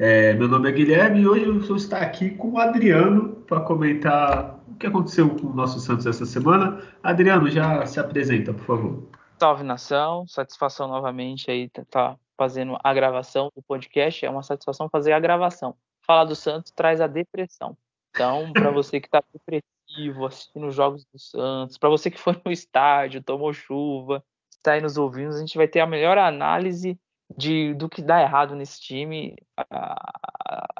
É, meu nome é Guilherme e hoje eu vou estar aqui com o Adriano para comentar o que aconteceu com o nosso Santos essa semana. Adriano, já se apresenta, por favor. Salve nação, satisfação novamente aí tá, tá fazendo a gravação do podcast. É uma satisfação fazer a gravação. Falar do Santos traz a depressão. Então, para você que está depressivo, assistindo os jogos do Santos, para você que foi no estádio, tomou chuva, está aí nos ouvindo, a gente vai ter a melhor análise de, do que dá errado nesse time,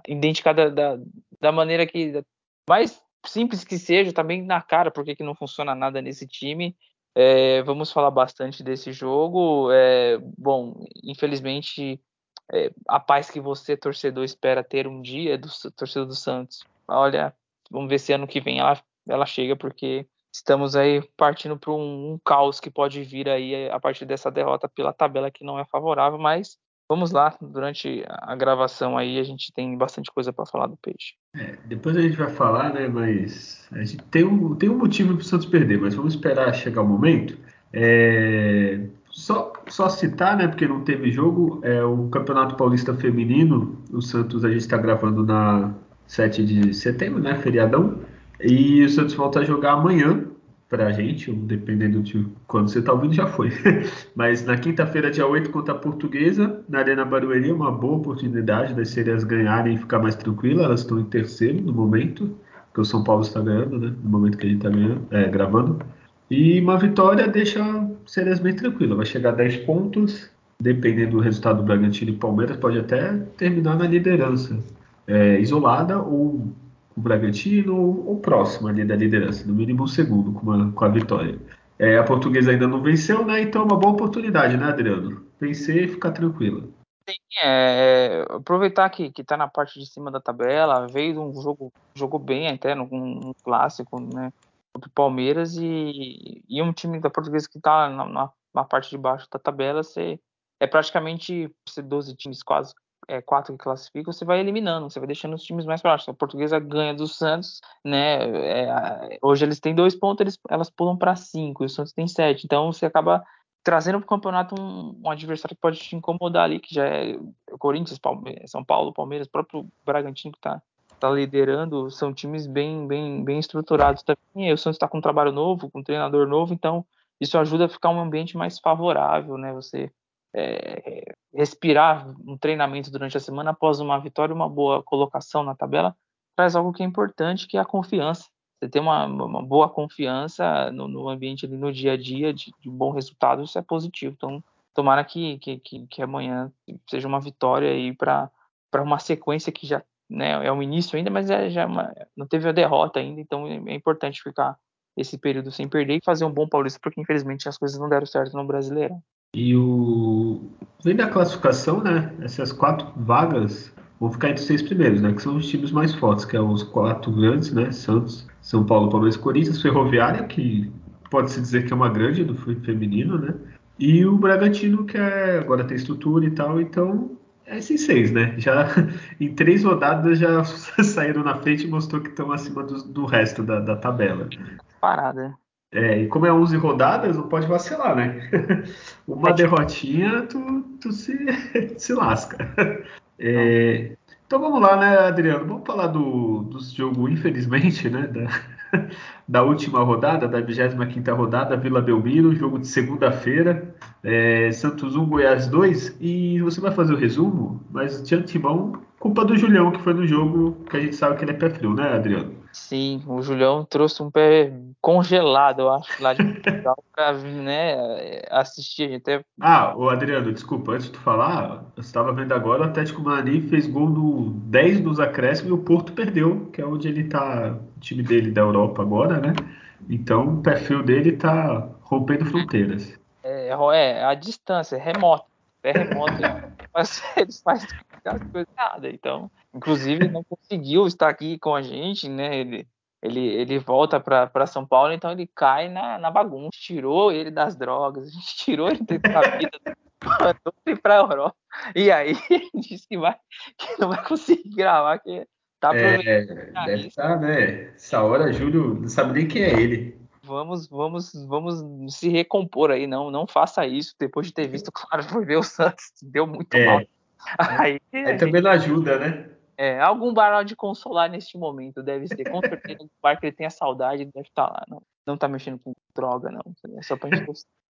identificada da, da maneira que mais simples que seja, tá bem na cara porque que não funciona nada nesse time. É, vamos falar bastante desse jogo. É, bom, infelizmente, é, a paz que você, torcedor, espera ter um dia do torcedor do Santos. Olha, vamos ver se ano que vem ela, ela chega, porque estamos aí partindo para um, um, caos que pode vir aí a partir dessa derrota pela tabela que não é favorável, mas vamos lá, durante a gravação aí a gente tem bastante coisa para falar do Peixe. É, depois a gente vai falar, né, mas a gente tem um, tem um motivo para o Santos perder, mas vamos esperar chegar o momento. É, só, só citar, né, porque não teve jogo, é o Campeonato Paulista Feminino, o Santos a gente está gravando na 7 de setembro, né, feriadão, e o Santos volta a jogar amanhã pra gente, dependendo de quando você tá ouvindo, já foi. Mas na quinta-feira, dia 8, contra a Portuguesa, na Arena Barueri, uma boa oportunidade das sereias ganharem e ficar mais tranquila. Elas estão em terceiro no momento, que o São Paulo está ganhando, né? No momento que a gente está é, gravando. E uma vitória deixa a sereias bem tranquila. Vai chegar a 10 pontos, dependendo do resultado do Bragantino e Palmeiras, pode até terminar na liderança. É, isolada ou o Bragantino ou, próximo ali da liderança, no mínimo um segundo com, uma, com a vitória. É, a portuguesa ainda não venceu, né? Então é uma boa oportunidade, né, Adriano? Vencer e ficar tranquilo. Sim, é, aproveitar que, que tá na parte de cima da tabela, veio um jogo, jogou bem até no um clássico, né? Contra o Palmeiras e, e um time da portuguesa que tá na, na, na parte de baixo da tabela, você, é praticamente 12 times quase é, quatro que classificam, você vai eliminando, você vai deixando os times mais baixos. A portuguesa ganha do Santos, né? É, hoje eles têm dois pontos, eles, elas pulam para cinco, e o Santos tem sete. Então você acaba trazendo para o campeonato um, um, adversário que pode te incomodar ali, que já é Corinthians, Palmeiras, São Paulo, Palmeiras, próprio Bragantino que está tá liderando, são times bem, bem, bem estruturados também. E o Santos está com um trabalho novo, com um treinador novo, então isso ajuda a ficar um ambiente mais favorável, né? Você é, respirar um treinamento durante a semana após uma vitória uma boa colocação na tabela traz algo que é importante, que é a confiança. Você ter uma, uma boa confiança no, no, ambiente ali, no dia a dia de, de, bom resultado, isso é positivo. Então, tomara que, que, que, que amanhã seja uma vitória aí para uma sequência que já né, é o início ainda, mas é, já é uma, não teve a derrota ainda, então é, é importante ficar esse período sem perder e fazer um bom Paulista, porque infelizmente as coisas não deram certo no Brasileiro. E o. Vem da classificação, né? Essas quatro vagas vão ficar entre os seis primeiros, né? Que são os times mais fortes, que é os quatro grandes, né? Santos, São Paulo, Palmeiras, Corinthians, Ferroviária, que pode-se dizer que é uma grande do feminino, né? E o Bragantino, que é, agora tem estrutura e tal, então é esses seis, né? Já em três rodadas já saíram na frente e mostrou que estão acima do, do resto da, da tabela. Parada. É, e como é 11 rodadas, não pode vacilar, né? Uma derrotinha, tu, tu se, se lasca. É, então vamos lá, né, Adriano? Vamos falar do, do jogo, infelizmente, né? Da, da última rodada, da 25 rodada, Vila Belmiro, jogo de segunda-feira, é, Santos 1, Goiás 2. E você vai fazer o resumo, mas de antemão, culpa do Julião, que foi no jogo que a gente sabe que ele é pé frio, né, Adriano? Sim, o Julião trouxe um pé congelado, eu acho, lá de Portugal, para né, assistir. Até... Ah, o Adriano, desculpa, antes de tu falar, eu estava vendo agora, o Atlético Mani fez gol no 10 dos acréscimos e o Porto perdeu, que é onde ele tá, o time dele da Europa agora, né? Então o perfil dele tá rompendo fronteiras. É, é a distância, é remoto, é remoto, mas eles fazem as coisas erradas. Então, inclusive, não conseguiu estar aqui com a gente, né? Ele, ele, ele volta para São Paulo, então ele cai na, na bagunça. Tirou ele das drogas, a gente tirou ele da vida, mandou ele para a Europa. E aí ele disse que, vai, que não vai conseguir gravar, que tá É, deve estar, tá, né? Essa hora, Júlio não sabe nem quem é ele. Vamos, vamos, vamos se recompor aí, não, não faça isso. Depois de ter visto, claro, foi ver o Santos, deu muito é. mal. Aí, aí também não ajuda, né? É, algum bar de consolar neste momento, deve ser. Com certeza o ele tenha saudade deve estar tá lá. Não, não tá mexendo com droga, não. É só pra gente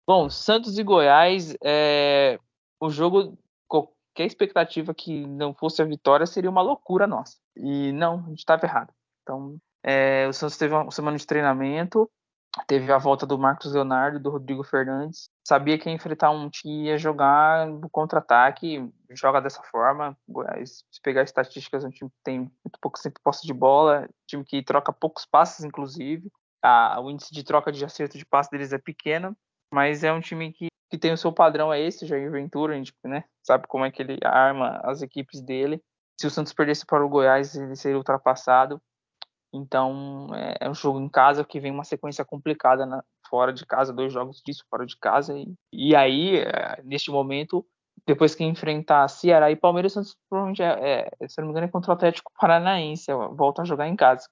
Bom, Santos e Goiás, é, o jogo, qualquer expectativa que não fosse a vitória seria uma loucura nossa. E não, a gente estava errado. Então, é, o Santos teve uma semana de treinamento, teve a volta do Marcos Leonardo do Rodrigo Fernandes. Sabia que ia enfrentar um time ia jogar no contra-ataque, joga dessa forma. Se pegar estatísticas, é um time que tem muito pouco sempre posse de bola, time que troca poucos passes, inclusive. Ah, o índice de troca de acerto de passe deles é pequeno, mas é um time que, que tem o seu padrão, é esse, Jair Ventura, a gente né, sabe como é que ele arma as equipes dele. Se o Santos perdesse para o Goiás, ele seria ultrapassado. Então é, é, um jogo em casa que vem uma sequência complicada na, fora de casa, dois jogos disso fora de casa. E, e aí, é, neste momento, depois que enfrentar Ceará e Palmeiras, Santos provavelmente é, é, se não me engano, é contra o Atlético Paranaense, volta a jogar em casa.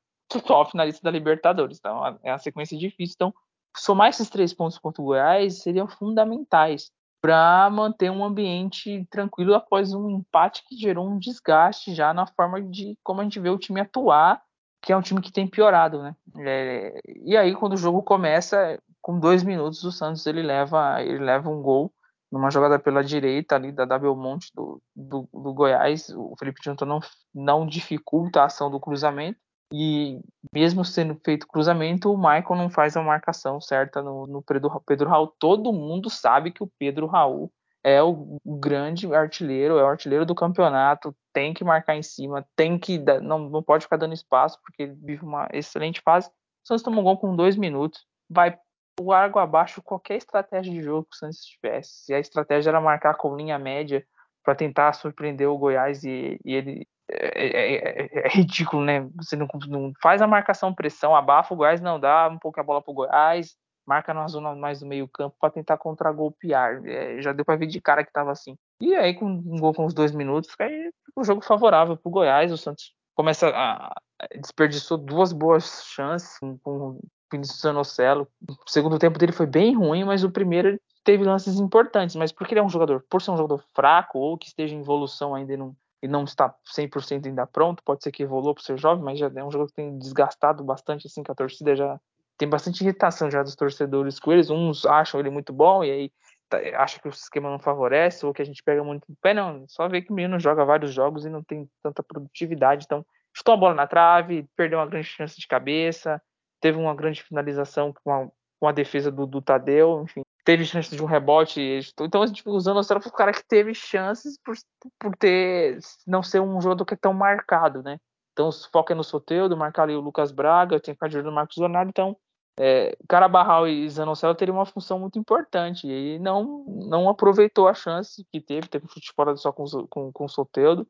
Só finalista da Libertadores, então é uma sequência difícil. Então, somar esses três pontos contra o Goiás seriam fundamentais para manter um ambiente tranquilo após um empate que gerou um desgaste já na forma de como a gente vê o time atuar que é um time que tem piorado, né? É, e aí quando o jogo começa, com dois minutos o Santos ele leva ele leva um gol numa jogada pela direita ali da, Belmonte do, do, do Goiás, o Felipe Jonathan não, não dificulta a ação do cruzamento e mesmo sendo feito cruzamento, o Michael não faz a marcação certa no, no Pedro, Pedro Raul. Todo mundo sabe que o Pedro Raul é o grande artilheiro, é o artilheiro do campeonato, tem que marcar em cima, tem que não, não pode ficar dando espaço, porque ele vive uma excelente fase. O Santos tomou um gol com dois minutos, vai o água abaixo qualquer estratégia de jogo que o Santos tivesse. Se a estratégia era marcar com linha média para tentar surpreender o Goiás e, e ele é, é, é, é, ridículo, né? Você não, não, faz a marcação pressão, abafa o Goiás, não dá um pouco a bola pro Goiás, marca na zona mais do meio campo para tentar contra-golpear. É, já deu para ver de cara que tava assim. E aí, com um gol com os dois minutos, aí um jogo favorável pro Goiás. O Santos começa a. desperdiçou duas boas chances com, o Vinícius Zanocelo. O segundo tempo dele foi bem ruim, mas o primeiro teve lances importantes. Mas porque ele é um jogador, por ser um jogador fraco ou que esteja em evolução ainda e não, e não está 100% ainda pronto, pode ser que evoluiu por ser jovem, mas já é um jogador que tem desgastado bastante, assim, que a torcida já tem bastante irritação já dos torcedores com eles. Uns acham ele muito bom e aí tá, acha que o esquema não favorece ou que a gente pega muito no pé. Não, só ver que o menino joga vários jogos e não tem tanta produtividade. Então, chutou a bola na trave, perdeu uma grande chance de cabeça, teve uma grande finalização com a, com a defesa do, do Tadeu, enfim. Teve chance de um rebote. Então, a gente usando a para o cara que teve chances por, por ter não ser um jogador que é tão marcado, né? Então, o foco é no Soteudo, marcar ali o Lucas Braga, tem que ficar de olho no Marcos Leonardo. Então, é, Carabarral e Zanocelo teriam uma função muito importante e não não aproveitou a chance que teve, teve um chute fora só com, com, com o Soteudo.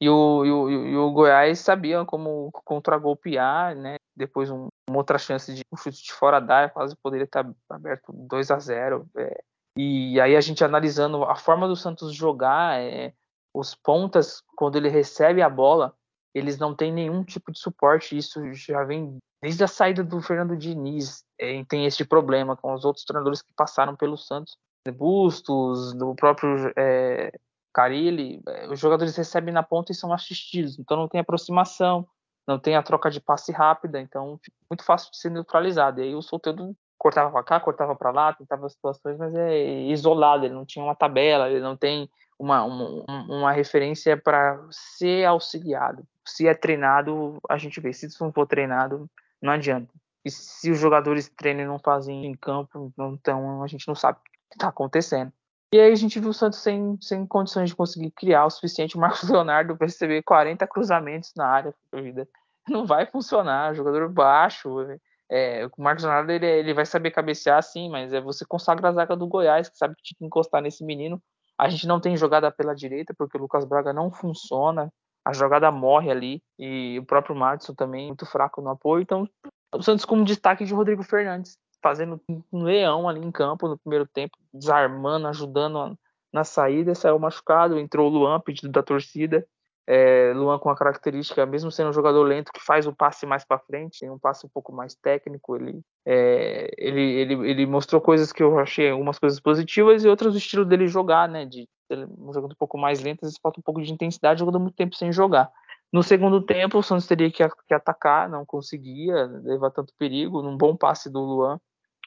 E o, e, o, e o Goiás sabia como contra-golpear, né? Depois um, uma outra chance de um chute de fora da área, quase poderia estar aberto 2 a 0 é. E aí a gente analisando a forma do Santos jogar, é, os pontas, quando ele recebe a bola, eles não têm nenhum tipo de suporte. Isso já vem desde a saída do Fernando Diniz. É, tem esse problema com os outros treinadores que passaram pelo Santos. Bustos, do próprio é, Carilli, é, os jogadores recebem na ponta e são assistidos. Então não tem aproximação, não tem a troca de passe rápida. Então fica muito fácil de ser neutralizado. E aí o Solteiro cortava para cá, cortava para lá, tentava situações, mas é isolado. Ele não tinha uma tabela, ele não tem uma, uma, uma referência para ser auxiliado. Se é treinado, a gente vê. Se não for treinado, não adianta. E se os jogadores treinam e não fazem em campo, então a gente não sabe o que está acontecendo. E aí a gente viu o Santos sem, sem condições de conseguir criar o suficiente. O Marcos Leonardo para receber 40 cruzamentos na área. Vida. Não vai funcionar. Jogador baixo. É, o Marcos Leonardo ele, ele vai saber cabecear sim, mas é você consagra a zaga do Goiás, que sabe que tinha que encostar nesse menino A gente não tem jogada pela direita, porque o Lucas Braga não funciona. A jogada morre ali. E o próprio Madison também muito fraco no apoio. Então, o Santos com destaque de Rodrigo Fernandes, fazendo um leão ali em campo no primeiro tempo, desarmando, ajudando na saída. Saiu machucado, entrou o Luan, pedido da torcida. É, Luan com a característica, mesmo sendo um jogador lento, que faz o passe mais para frente, um passe um pouco mais técnico. Ele, é, ele, ele, ele mostrou coisas que eu achei algumas coisas positivas e outras do estilo dele jogar, né? De jogando um pouco mais lento, às vezes falta um pouco de intensidade, jogando muito tempo sem jogar. No segundo tempo, o Santos teria que, que atacar, não conseguia levar tanto perigo. Num bom passe do Luan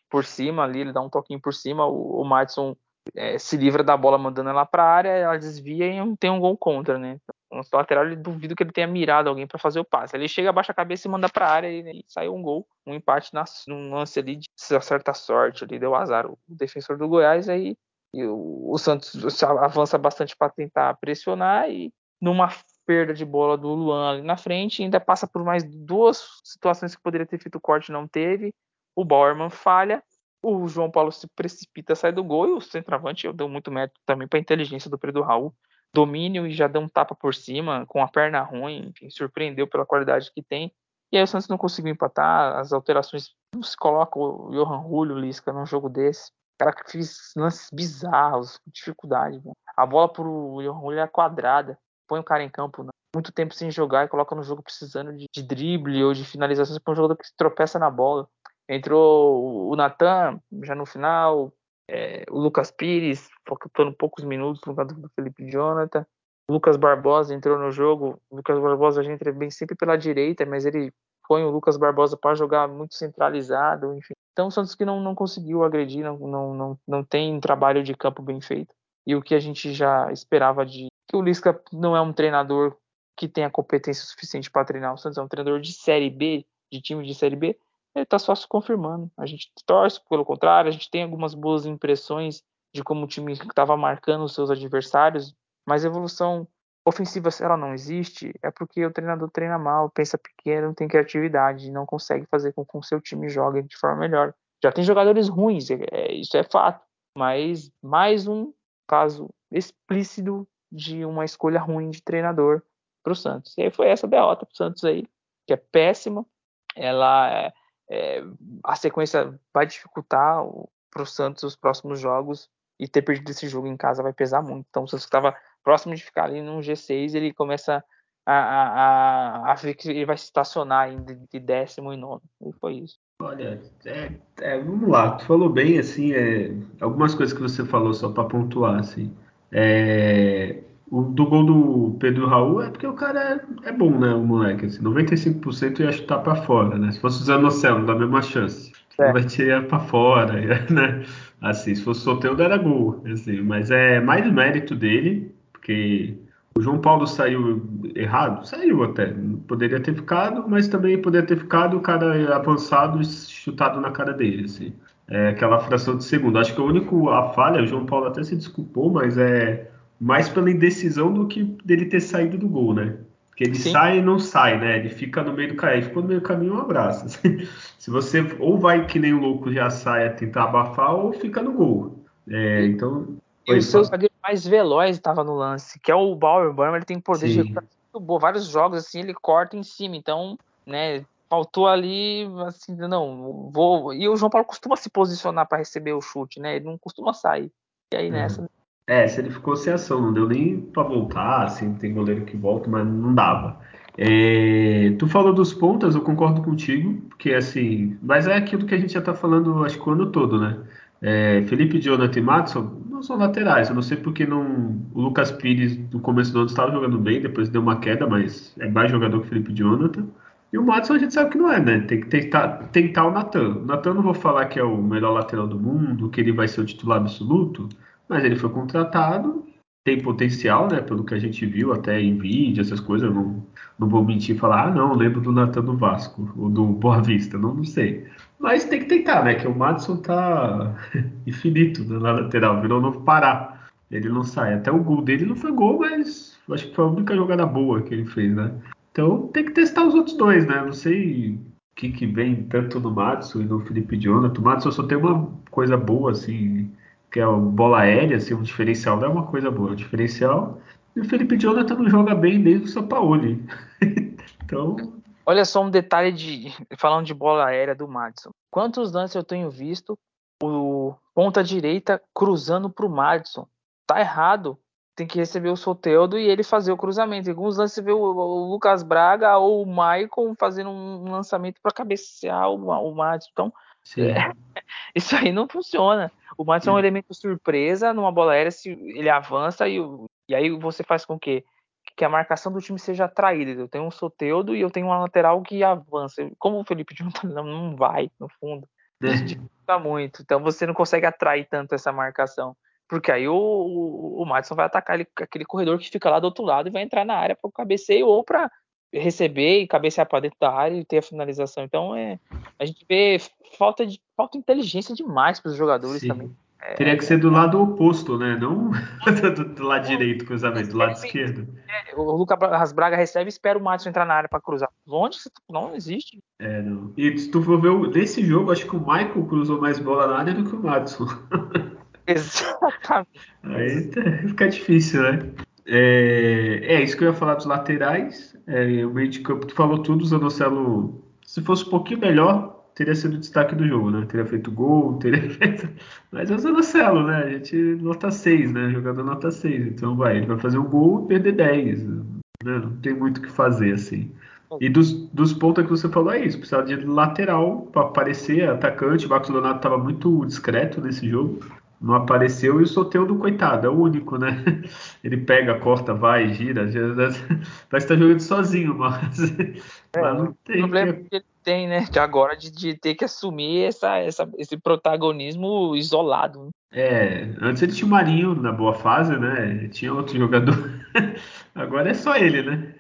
por cima ali, ele dá um toquinho por cima, o, o Madison é, se livra da bola mandando ela para a área, ela desvia e tem um gol contra, né? Então, lateral, ele duvido que ele tenha mirado alguém para fazer o passe. Ele chega, abaixa a cabeça e manda para a área e, e saiu um gol, um empate na, num lance ali de certa sorte, ali deu azar o defensor do Goiás aí e o, o Santos avança bastante para tentar pressionar e numa perda de bola do Luan ali na frente, ainda passa por mais duas situações que poderia ter feito o corte não teve. O Bauerman falha o João Paulo se precipita, sai do gol e o centroavante, eu dou muito mérito também para a inteligência do Pedro Raul. Domínio e já deu um tapa por cima, com a perna ruim, enfim, surpreendeu pela qualidade que tem. E aí o Santos não conseguiu empatar, as alterações não se coloca o Johan Julio Lisca num jogo desse. Cara que fez lances bizarros, com dificuldade. Né? A bola pro Julio é quadrada, põe o cara em campo, né? muito tempo sem jogar e coloca no jogo precisando de, de drible ou de finalizações para um jogador que tropeça na bola. Entrou o Natan já no final, é, o Lucas Pires, faltando poucos minutos no lugar do Felipe Jonathan. O Lucas Barbosa entrou no jogo. O Lucas Barbosa a gente entra bem sempre pela direita, mas ele põe o Lucas Barbosa para jogar muito centralizado, enfim. Então o Santos que não, não conseguiu agredir, não, não, não, não tem trabalho de campo bem feito. E o que a gente já esperava de que o Lisca não é um treinador que tenha competência suficiente para treinar. O Santos é um treinador de série B, de time de série B, ele está só se confirmando. A gente torce, pelo contrário, a gente tem algumas boas impressões de como o time estava marcando os seus adversários, mas a evolução ofensiva, se ela não existe, é porque o treinador treina mal, pensa pequeno, não tem criatividade, não consegue fazer com que o seu time jogue de forma melhor. Já tem jogadores ruins, é, é, isso é fato, mas mais um caso explícito de uma escolha ruim de treinador para o Santos. E aí foi essa derrota para o Santos aí, que é péssima. Ela é, é, a sequência vai dificultar para o Santos os próximos jogos e ter perdido esse jogo em casa vai pesar muito. Então, o Santos estava próximo de ficar ali no G6, ele começa a, a, a, que ele vai se estacionar ainda de décimo e nono. E foi isso. Olha, é, é, vamos lá, tu falou bem, assim, é, algumas coisas que você falou só para pontuar, assim. É, o do gol do Pedro Raul é porque o cara é, é bom, né? O moleque. Assim, 95% ia chutar para fora, né? Se fosse o Zanocelo, dá a mesma chance. É. Vai tirar para fora, né? Assim, se fosse solteiro, era gol. Assim, mas é mais mérito dele, porque o João Paulo saiu errado? Saiu até. Poderia ter ficado, mas também poderia ter ficado o cara avançado e chutado na cara dele. Assim. É aquela fração de segundo. Acho que o único a falha, o João Paulo até se desculpou, mas é mais pela indecisão do que dele ter saído do gol, né? Porque ele Sim. sai e não sai, né? Ele fica no meio do caminho. Ficou no meio do caminho, um abraço. Se você ou vai que nem o louco já sai a tentar abafar, ou fica no gol. É, então. E o seu zagueiro mais veloz estava no lance, que é o Bauer. Bauer ele tem poder Sim. de recuperação muito boa. Vários jogos assim, ele corta em cima. Então, né? Faltou ali, assim, não, vou. E o João Paulo costuma se posicionar para receber o chute, né? Ele não costuma sair. E aí nessa. Uhum. É, se ele ficou sem ação, não deu nem para voltar, assim, tem goleiro que volta, mas não dava. É, tu falou dos pontas, eu concordo contigo, porque assim, mas é aquilo que a gente já tá falando, acho que o ano todo, né? É, Felipe Jonathan e Matson não são laterais, eu não sei porque não, o Lucas Pires no começo do ano estava jogando bem, depois deu uma queda, mas é mais jogador que Felipe Jonathan. E o Matson a gente sabe que não é, né? Tem que tentar, tentar o Natan. O Natan não vou falar que é o melhor lateral do mundo, que ele vai ser o titular absoluto, mas ele foi contratado, tem potencial, né? Pelo que a gente viu até em vídeo, essas coisas. Eu não, não vou mentir e falar, ah, não, lembro do Natan do Vasco, ou do Boa Vista, não, não sei. Mas tem que tentar, né? Que o Madison tá infinito na lateral, virou novo Pará. Ele não sai. Até o gol dele não foi gol, mas acho que foi a única jogada boa que ele fez, né? Então tem que testar os outros dois, né? Não sei o que, que vem tanto no Madison e no Felipe Jonathan. O Madison só tem uma coisa boa, assim, que é a bola aérea, assim, um diferencial não é uma coisa boa, é um diferencial. E o Felipe Jonathan não joga bem desde o Sampaoli. então. Olha só um detalhe de. Falando de bola aérea do Madison. Quantos lances eu tenho visto o ponta direita cruzando para o Madison? Tá errado. Tem que receber o Soteldo e ele fazer o cruzamento. Em alguns lances você vê o, o Lucas Braga ou o Maicon fazendo um lançamento para cabecear o, o Madison. Então, é, isso aí não funciona. O Madison é um elemento surpresa numa bola aérea se ele avança e, e aí você faz com que que a marcação do time seja atraída. Eu tenho um Soteudo e eu tenho uma lateral que avança. Como o Felipe Jonathan não, não vai, no fundo. Isso dificulta muito. Então você não consegue atrair tanto essa marcação. Porque aí o, o, o Madison vai atacar ele, aquele corredor que fica lá do outro lado e vai entrar na área para o cabeceio ou para receber e cabecear para dentro da área e ter a finalização. Então é, a gente vê falta de falta de inteligência demais para os jogadores Sim. também. É, Teria que ser do lado oposto, né? Não do, do lado direito, cruzamento, do lado esquerdo. É, o Lucas Braga recebe e espera o Madison entrar na área para cruzar. Onde não existe? É, não. E se tu for ver nesse jogo, acho que o Michael cruzou mais bola na área do que o Madison. Exatamente. Aí tá, fica difícil, né? É, é, isso que eu ia falar dos laterais. É, o meio de campo, tu falou tudo, o Zanocelo, se fosse um pouquinho melhor, teria sido o destaque do jogo, né? Teria feito gol, teria feito. Mas é o Zanocelo, né? A gente nota 6, né? Jogador nota 6. Então vai, ele vai fazer um gol e perder 10. Né? Não tem muito o que fazer, assim. E dos, dos pontos que você falou é isso, precisava de lateral para aparecer, atacante. O Marcos Leonardo estava muito discreto nesse jogo não apareceu e o Soteudo, coitado, é o único, né? Ele pega, corta, vai, gira, gira parece que tá jogando sozinho, mas, é, mas não tem. O problema que... que ele tem, né? De agora de, de, ter que assumir essa, essa, esse protagonismo isolado. Né? É, antes ele tinha o Marinho na boa fase, né? Tinha outro jogador. agora é só ele, né?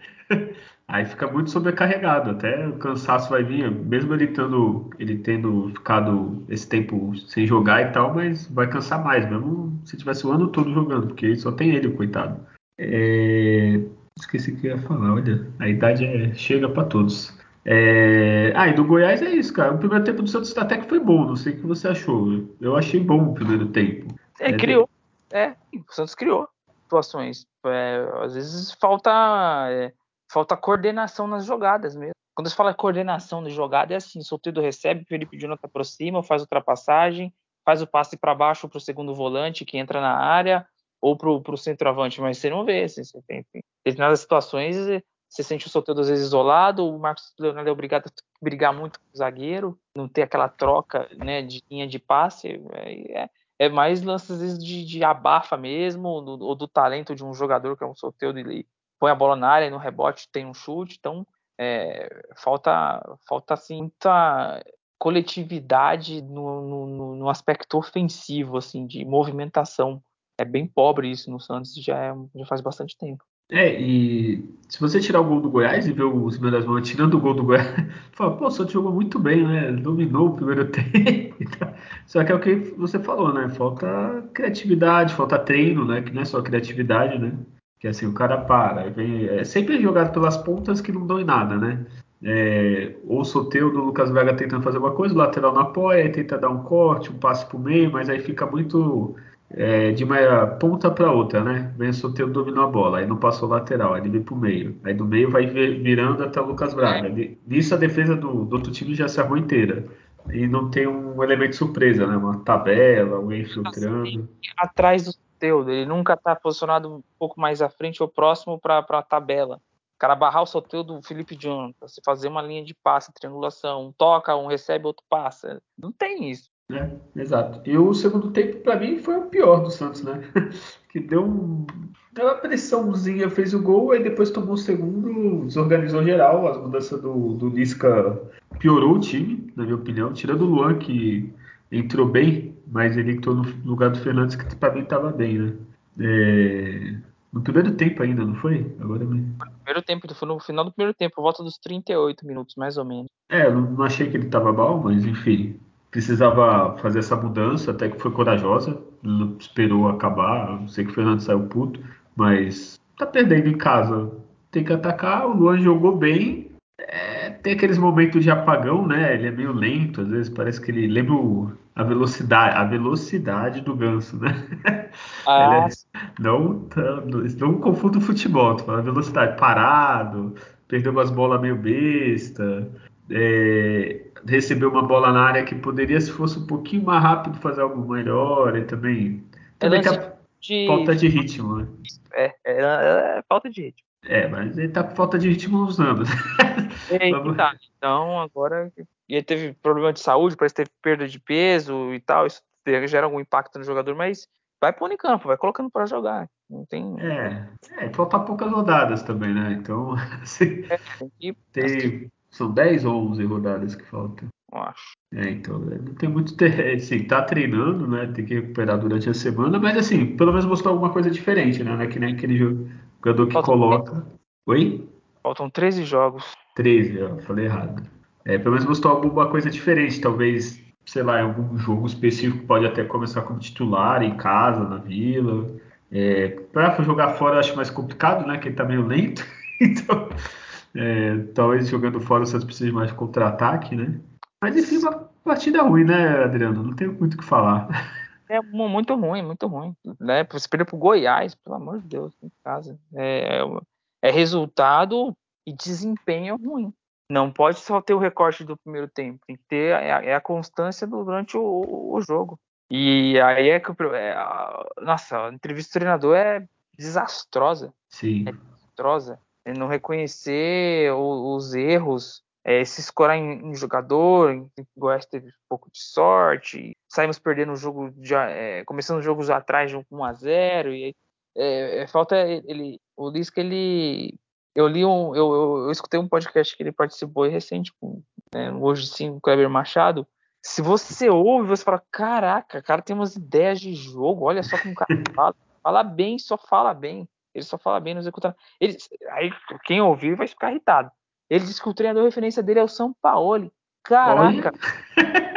Aí fica muito sobrecarregado, até o cansaço vai vir, mesmo ele tendo, ele tendo ficado esse tempo sem jogar e tal, mas vai cansar mais, mesmo se tivesse o ano todo jogando, porque só tem ele, coitado. É... Esqueci o que eu ia falar, olha, a idade é... chega para todos. É... Ah, e do Goiás é isso, cara. O primeiro tempo do Santos até que foi bom, não sei o que você achou. Eu achei bom o primeiro tempo. É, é criou. É, o Santos criou situações. É, às vezes falta é, falta coordenação nas jogadas mesmo. Quando você fala coordenação de jogada, é assim: o Soteldo recebe, Felipe Jonathan aproxima, faz ultrapassagem, faz o passe para baixo para o segundo volante que entra na área ou para o centroavante, mas você não vê. Assim, você tem, em determinadas situações, você sente o Soteldo às vezes isolado, o Marcos Leonardo é obrigado a brigar muito com o zagueiro, não ter aquela troca né, de linha de passe. É, é, mais lances às vezes de, de abafa mesmo, do, ou do, talento de um jogador que é um Soteldo e põe a bola na área no rebote tem um chute, então é, falta, falta assim, muita coletividade no, no, no, aspecto ofensivo, assim, de movimentação. É bem pobre isso no Santos, já, é, já faz bastante tempo. É, e se você tirar o gol do Goiás e ver o das mãos tirando o gol do Goiás, fala, pô, o Santos jogou muito bem, né? Dominou o primeiro tempo. Só que é o que você falou, né? Falta criatividade, falta treino, né? Que não é só criatividade, né? Que assim, o cara para. Vem, é sempre jogado pelas pontas que não dão em nada, né? É, ou o Soteudo, o Lucas Vega tentando fazer uma coisa, o lateral não apoia, tenta dar um corte, um passe pro meio, mas aí fica muito é, de uma ponta para outra, né? Vem o Soteudo dominou a bola, aí não passou o lateral, aí ele vem pro meio. Aí do meio vai virando até o Lucas Braga. Nisso a defesa do, do outro time já se arrumou inteira. E não tem um elemento surpresa, né? Uma tabela, alguém filtrando. Atrás do Soteudo, ele nunca está posicionado um pouco mais à frente ou próximo para a tabela. O cara barrar o Soteudo do Felipe Jonathan, se fazer uma linha de passe, triangulação, um toca, um recebe, outro passa. Não tem isso. É, exato. E o segundo tempo, para mim, foi o pior do Santos, né? que deu, deu uma pressãozinha, fez o gol, aí depois tomou o segundo, desorganizou geral. As mudanças do, do Lisca piorou o time, na minha opinião. Tirando o Luan, que entrou bem, mas ele entrou no lugar do Fernandes, que para mim estava bem, né? É... No primeiro tempo ainda, não foi? Agora me... No primeiro tempo, foi no final do primeiro tempo, volta dos 38 minutos, mais ou menos. É, eu não achei que ele estava mal, mas enfim, precisava fazer essa mudança, até que foi corajosa, não esperou acabar, não sei que o Fernando saiu puto, mas tá perdendo em casa, tem que atacar, o Luan jogou bem, é, tem aqueles momentos de apagão, né? Ele é meio lento, às vezes parece que ele lembra o, a velocidade, a velocidade do ganso, né? Ah, é, não, não confunda o futebol, tu fala velocidade, parado, perdeu umas bolas meio besta, é, recebeu uma bola na área que poderia, se fosse um pouquinho mais rápido, fazer algo melhor, e também, é também lance tá de... falta de ritmo, né? É, é, é falta de ritmo. É, mas ele tá com falta de ritmo nos anos. É, tá. Então, agora. E ele teve problema de saúde, parece que teve perda de peso e tal. Isso gera algum impacto no jogador, mas vai pondo em campo, vai colocando pra jogar. Não tem. É, é, falta poucas rodadas também, né? Então, assim, tem que- tem, são 10 ou 11 rodadas que faltam. eu acho. É, então, né, não tem muito. Te... Assim, tá treinando, né? Tem que recuperar durante a semana, mas assim, pelo menos mostrou alguma coisa diferente, né? Não é que nem aquele jogador que Falta- coloca. Oi? Faltam 13 jogos. 13, ó, falei errado. É, pelo menos mostrou alguma coisa diferente, talvez, sei lá, em algum jogo específico pode até começar como titular em casa, na vila. É, para jogar fora eu acho mais complicado, né? Que ele tá meio lento. Então, é, talvez jogando fora o Santos precise mais de contra-ataque, né? Mas enfim, uma partida ruim, né, Adriano? Não tenho muito o que falar. É mu- muito ruim, muito ruim. Né? Você perdeu pro Goiás, pelo amor de Deus, em casa. É, é resultado e desempenho ruim. Não pode só ter o recorte do primeiro tempo, tem que ter é a, é a constância durante o, o jogo. E aí é que o- é, a- nossa, a entrevista do treinador é desastrosa, Sim. desastrosa. É não reconhecer o- os erros, é, se escorar em, em jogador, em, o Goiás teve um pouco de sorte, saímos perdendo o jogo já, é, começando os jogos atrás de um 1 a 0 e aí, é, é, falta ele, o Lisca ele eu li um, eu, eu, eu escutei um podcast que ele participou recente, com, né, hoje sim, com o Kleber Machado. Se você ouve, você fala, caraca, o cara tem umas ideias de jogo, olha só como o cara fala, fala bem, só fala bem, ele só fala bem, não executa. Ele, aí quem ouvir vai ficar irritado. Ele disse que o treinador de referência dele é o São Paulo. Caraca,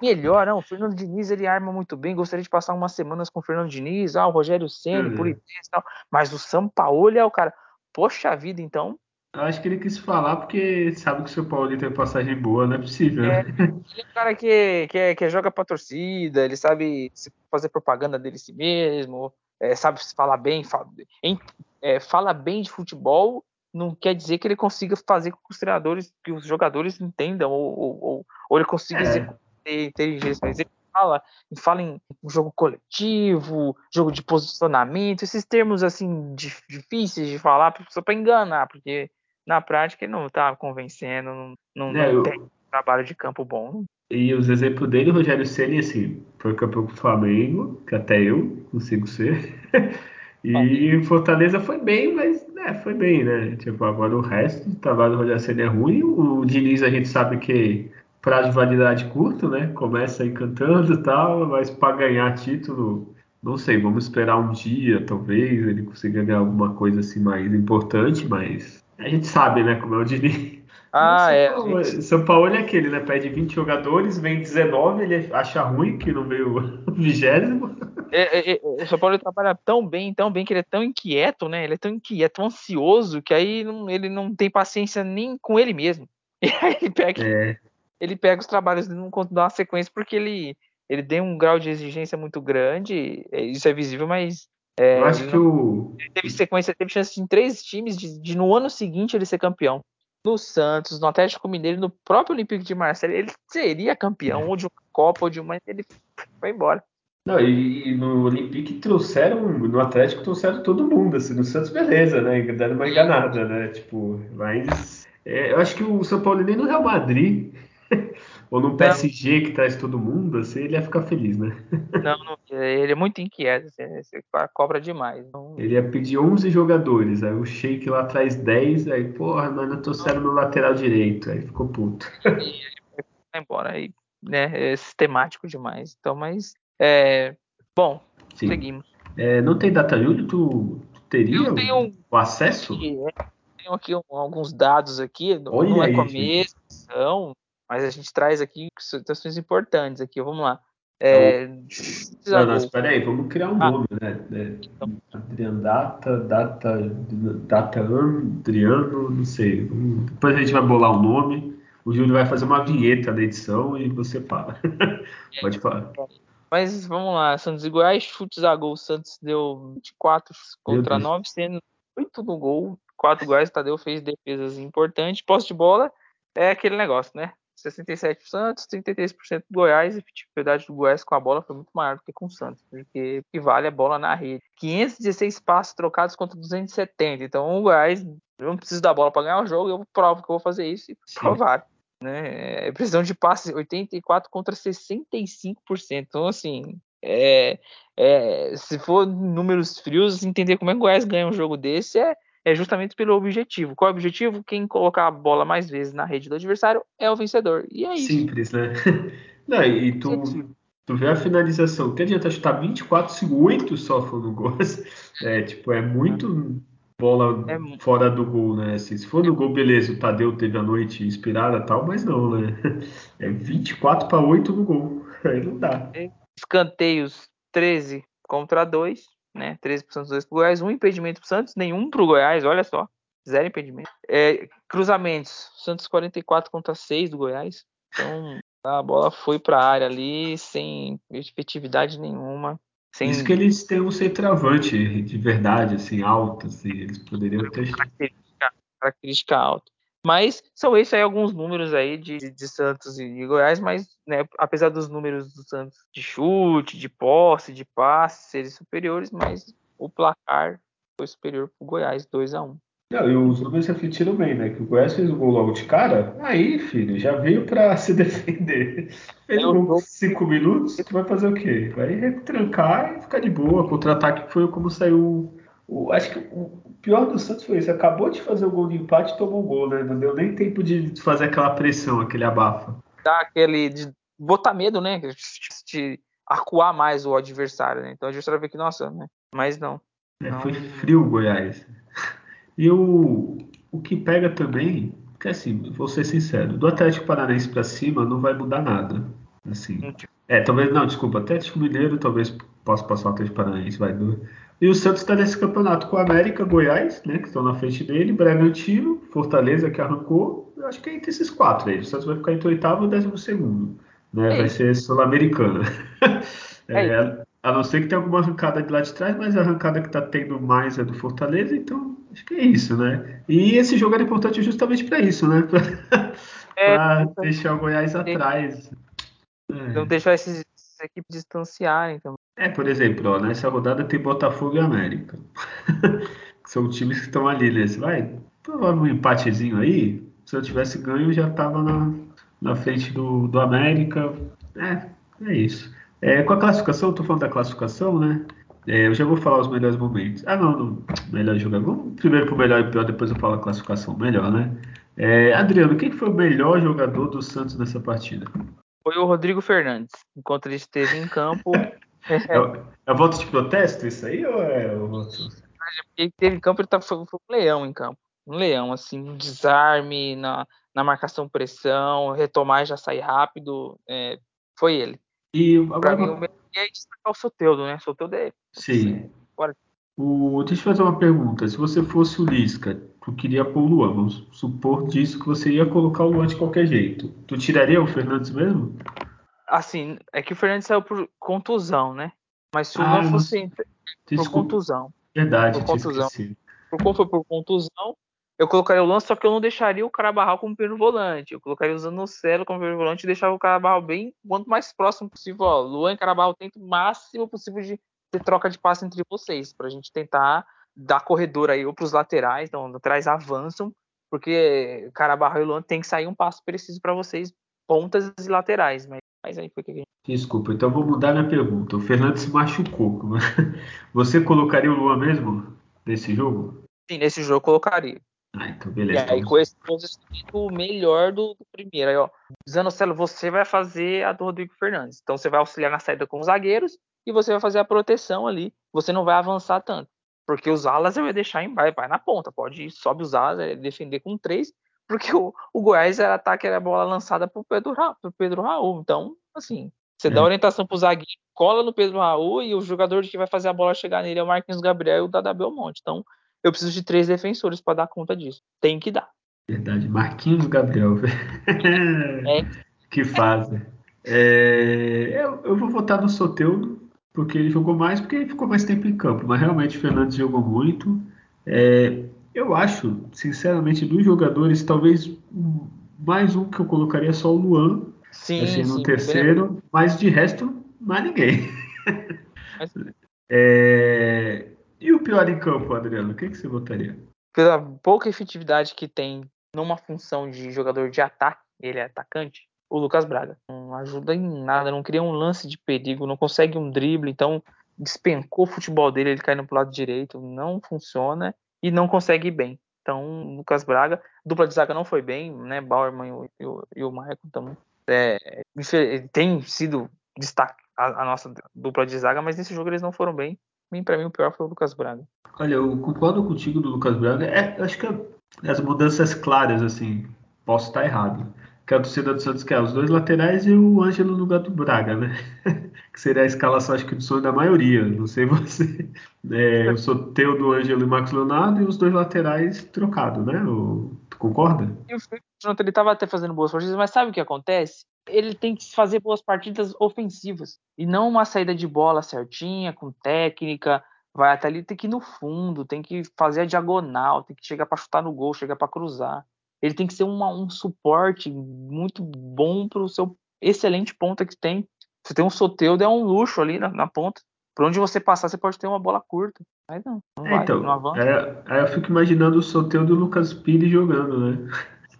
melhor, não. O Fernando Diniz ele arma muito bem. Gostaria de passar umas semanas com o Fernando Diniz, ah, o Rogério Ceni, Uhum. por e tal. Mas o São Paulo é o cara. Poxa vida, então. Eu acho que ele quis falar porque sabe que o seu Paulo tem passagem boa, não é possível. É. Ele é um cara que, que, que joga pra torcida, ele sabe fazer propaganda dele si mesmo, é, sabe falar bem, fala, em- é, fala bem de futebol, não quer dizer que ele consiga fazer com que os treinadores, que os jogadores entendam, ou, ou, ou- ele consiga É. executar inteligência, mas ele fala, fala em jogo coletivo, jogo de posicionamento, esses termos assim dif- difíceis de falar só para enganar, porque na prática ele não tá convencendo, não, não, É, não eu- tem trabalho de campo bom. E os exemplos dele, o Rogério Ceni, assim, foi campeão com o Flamengo, que até eu consigo ser. E o Fortaleza foi bem, mas né, foi bem, né? Tipo, agora o resto do trabalho do Rogério Ceni é ruim. O Diniz a gente sabe que prazo de validade curto, né? Começa encantando e tal, mas para ganhar título, não sei, vamos esperar um dia, talvez, ele consiga ganhar alguma coisa assim mais importante, mas a gente sabe, né, como é o Diniz. Ah, São é. Paulo, gente- São Paulo é aquele, né? Pede 20 jogadores, vem 19, ele acha ruim que não veio o vigésimo. é, é, é, o São Paulo trabalha tão bem, tão bem, que ele é tão inquieto, né? Ele é tão inquieto, tão ansioso, que aí não- ele não tem paciência nem com ele mesmo. E aí ele pega, É, ele pega os trabalhos e não dar uma sequência porque ele, ele tem um grau de exigência muito grande, é, isso é visível, mas é, eu acho que o. Ele teve sequência, teve chance em três times de, de no ano seguinte ele ser campeão. No Santos, no Atlético Mineiro, no próprio Olympique de Marseille, ele seria campeão ou de uma Copa ou de uma. Ele foi embora. Não, e, e no Olympique trouxeram, no Atlético trouxeram todo mundo, assim, no Santos, beleza, né? Deram uma enganada, né? Tipo, mas. é, eu acho que o São Paulo nem no Real Madrid, ou no PSG que traz todo mundo, assim, ele ia ficar feliz, né? Não, não, ele é muito inquieto, assim, você cobra demais. Não, Ele ia pedir 11 jogadores, aí o Sheik lá traz 10, aí, porra, mas não trouxeram no lateral direito, aí ficou puto. vai embora. Aí, né, é sistemático demais. Então, mas. É, bom, Sim. seguimos. É, não tem data Júlio? Tu, tu teria Eu tenho o acesso? E, é, Tenho aqui um- alguns dados aqui, não Olha não é com a mesma, edição, mas a gente traz aqui situações importantes aqui. Vamos lá. É, não, não, espera aí, vamos criar um ah, nome, né? É, então. Adriano Data, Data, Data Adriano, não sei. Depois a gente vai bolar um nome. O Júlio vai fazer uma vinheta da edição e você fala. Pode falar. Mas vamos lá, Santos Goiás, chutes a gol. Santos deu 24 contra 9, sendo 8 no gol. 4 Goiás, Tadeu fez defesas importantes. Posse de bola é aquele negócio, né? 67% do Santos, 33% do Goiás, e a efetividade do Goiás com a bola foi muito maior do que com o Santos, porque vale a bola na rede. 516 passos trocados contra 270. Então o Goiás eu não preciso da bola para ganhar o jogo, eu provo que eu vou fazer isso e provar. Né? É, precisão de passes 84 contra 65%. Então, assim, é, é, se for números frios, entender como é que o Goiás ganha um jogo desse é é justamente pelo objetivo. Qual é o objetivo? Quem colocar a bola mais vezes na rede do adversário é o vencedor. E é isso. Simples, né? Não, e tu, tu vê a finalização. Que adianta chutar 24 se 8 só for no gol? É, tipo, é muito bola é, fora do gol, né? Assim, se for no gol, beleza, o Tadeu teve a noite inspirada tal, mas não, né? É 24 para 8 no gol. Aí não dá. É, escanteios 13 contra 2 né? 13 para o Santos, 2 para o Goiás, um impedimento para o Santos, nenhum para o Goiás, olha só, zero impedimento. É, cruzamentos, Santos 44 contra 6 do Goiás, então a bola foi para a área ali sem efetividade nenhuma. Sem... Isso que eles têm um centroavante de verdade, assim, alto, assim, eles poderiam ter... Característica, característica alta. Mas são esses aí alguns números aí de, de Santos e Goiás, mas né, apesar dos números do Santos de chute, de posse, de passe serem superiores, mas o placar foi superior para o Goiás, 2 a 1 Não, e os números refletiram bem, né? Que o Goiás fez o gol logo de cara, aí, filho, já veio para se defender. Fez o gol 5 minutos, tu vai fazer o quê? Vai retrancar e ficar de boa. Contra-ataque foi como saiu. O, acho que o, pior do Santos foi isso. Acabou de fazer o gol de empate e tomou o gol, né? Não deu nem tempo de fazer aquela pressão, aquele abafa. Dá aquele. de botar medo, né? De acuar mais o adversário, né? Então o adversário vê que, nossa, né? Mas não. É, não. Foi frio o Goiás. E o, o que pega também, que assim, vou ser sincero, do Atlético Paranaense para cima não vai mudar nada. Assim. É, talvez, não, desculpa, Atlético Mineiro talvez possa passar o Atlético Paranaense, vai do e o Santos está nesse campeonato com América, Goiás, né, que estão na frente dele, Bragantino, Fortaleza, que arrancou. Eu acho que é entre esses quatro aí. O Santos vai ficar entre oitavo e décimo segundo. Né? É vai ser sul-americana. É, é a não ser que tenha alguma arrancada de lá de trás, mas a arrancada que está tendo mais é do Fortaleza, então acho que é isso, né? E esse jogo era importante justamente para isso, né? Para é, deixar o Goiás atrás. Não deixar esses equipes distanciarem também. É, por exemplo, ó, nessa rodada tem Botafogo e América. são times que estão ali, né? Você vai provar um empatezinho aí. Se eu tivesse ganho, já estava na, na frente do, do América. É, é isso. É, com a classificação, eu tô falando da classificação, né? É, eu já vou falar os melhores momentos. Ah, não, não melhor jogador. Vamos primeiro pro melhor e pior, depois eu falo a classificação melhor, né? É, Adriano, quem foi o melhor jogador do Santos nessa partida? Foi o Rodrigo Fernandes. Enquanto ele esteve em campo, É, é voto de protesto isso aí ou é o voto? Ele teve em campo, ele tá, foi, foi um leão em campo. Um leão, assim, um desarme na, na marcação pressão, retomar e já sair rápido. É, foi ele. E agora. Pra mim, o melhor é destacar o Soteudo, né? Soteudo é. Sim. O, deixa eu fazer uma pergunta. Se você fosse o Lisca, tu queria pôr o Luan. Vamos supor disso que você ia colocar o Luan de qualquer jeito. Tu tiraria o Fernandes mesmo? Assim, é que o Fernandes saiu por contusão, né? Mas se o ah, fosse por contusão. Verdade, por contusão. Por, foi por contusão, eu colocaria o lance, só que eu não deixaria o Carabarral como primeiro volante. Eu colocaria o Zanocelo como primeiro volante e deixava o Carabarral bem quanto mais próximo possível. Ó, Luan e Carabarral tenta o máximo possível de ter troca de passe entre vocês, pra gente tentar dar corredor aí ou pros laterais, então atrás avançam, porque Carabarral e Luan tem que sair um passo preciso para vocês, pontas e laterais, mas mas aí foi que a gente... Desculpa, então vou mudar minha pergunta. O Fernando se machucou. Você colocaria o Luan mesmo nesse jogo? Sim, nesse jogo eu colocaria. Ah, então beleza. E aí então... com esse posicionamento melhor do, do, primeiro. Aí, ó, Zanocelo, você vai fazer a do Rodrigo Fernandes. Então você vai auxiliar na saída com os zagueiros e você vai fazer a proteção ali. Você não vai avançar tanto. Porque os alas eu ia deixar em vai, vai na ponta. Pode ir, sobe os alas, é defender com três porque o, o Goiás era ataque, era bola lançada pro Pedro, pro Pedro Raul. Então, assim, Você é. dá orientação pro zagueiro, cola no Pedro Raul e o jogador que vai fazer a bola chegar nele é o Marquinhos Gabriel e o Dada Belmonte. Então, eu preciso de três defensores para dar conta disso. Tem que dar. Verdade, Marquinhos Gabriel. é. Que fase. É, eu, eu, vou votar no Soteudo, porque ele jogou mais, porque ele ficou mais tempo em campo. Mas realmente o Fernandes jogou muito. É, eu acho, sinceramente, dos jogadores, talvez mais um que eu colocaria só o Luan. Sim, assim, no sim, terceiro, mas de resto, mais ninguém. Mas... É, e o pior em campo, Adriano? O que, que você votaria? Pela pouca efetividade que tem numa função de jogador de ataque, ele é atacante, o Lucas Braga. Não ajuda em nada, não cria um lance de perigo, não consegue um drible, então despencou o futebol dele, ele caindo pro lado direito, não funciona e não consegue ir bem. Então, Lucas Braga, dupla de zaga não foi bem, né? Bauerman e o, e o Michael também. É, tem sido destaque a, a, nossa dupla de zaga, mas nesse jogo eles não foram bem. Para mim, o pior foi o Lucas Braga. Olha, eu concordo contigo do Lucas Braga. É, acho que as mudanças claras, assim, posso estar errado. Que a torcida do Santos quer os dois laterais e o Ângelo no lugar do Braga, né? que seria a escalação, acho que do sonho da maioria. Não sei você. É, eu sou teu do Ângelo e Max Leonardo e os dois laterais trocados, né? O, tu concorda? E o Jonathan, ele estava até fazendo boas partidas, mas sabe o que acontece? Ele tem que fazer boas partidas ofensivas e não uma saída de bola certinha, com técnica, vai até ali, tem que ir no fundo, tem que fazer a diagonal, tem que chegar para chutar no gol, chegar para cruzar. Ele tem que ser uma, um suporte muito bom para o seu excelente ponta que tem. Você tem um Soteudo, é um luxo ali na, na ponta. Por onde você passar, você pode ter uma bola curta. Mas não, não é, vai, então, não avança. É, aí eu fico imaginando o Soteudo e o Lucas Pires jogando, né?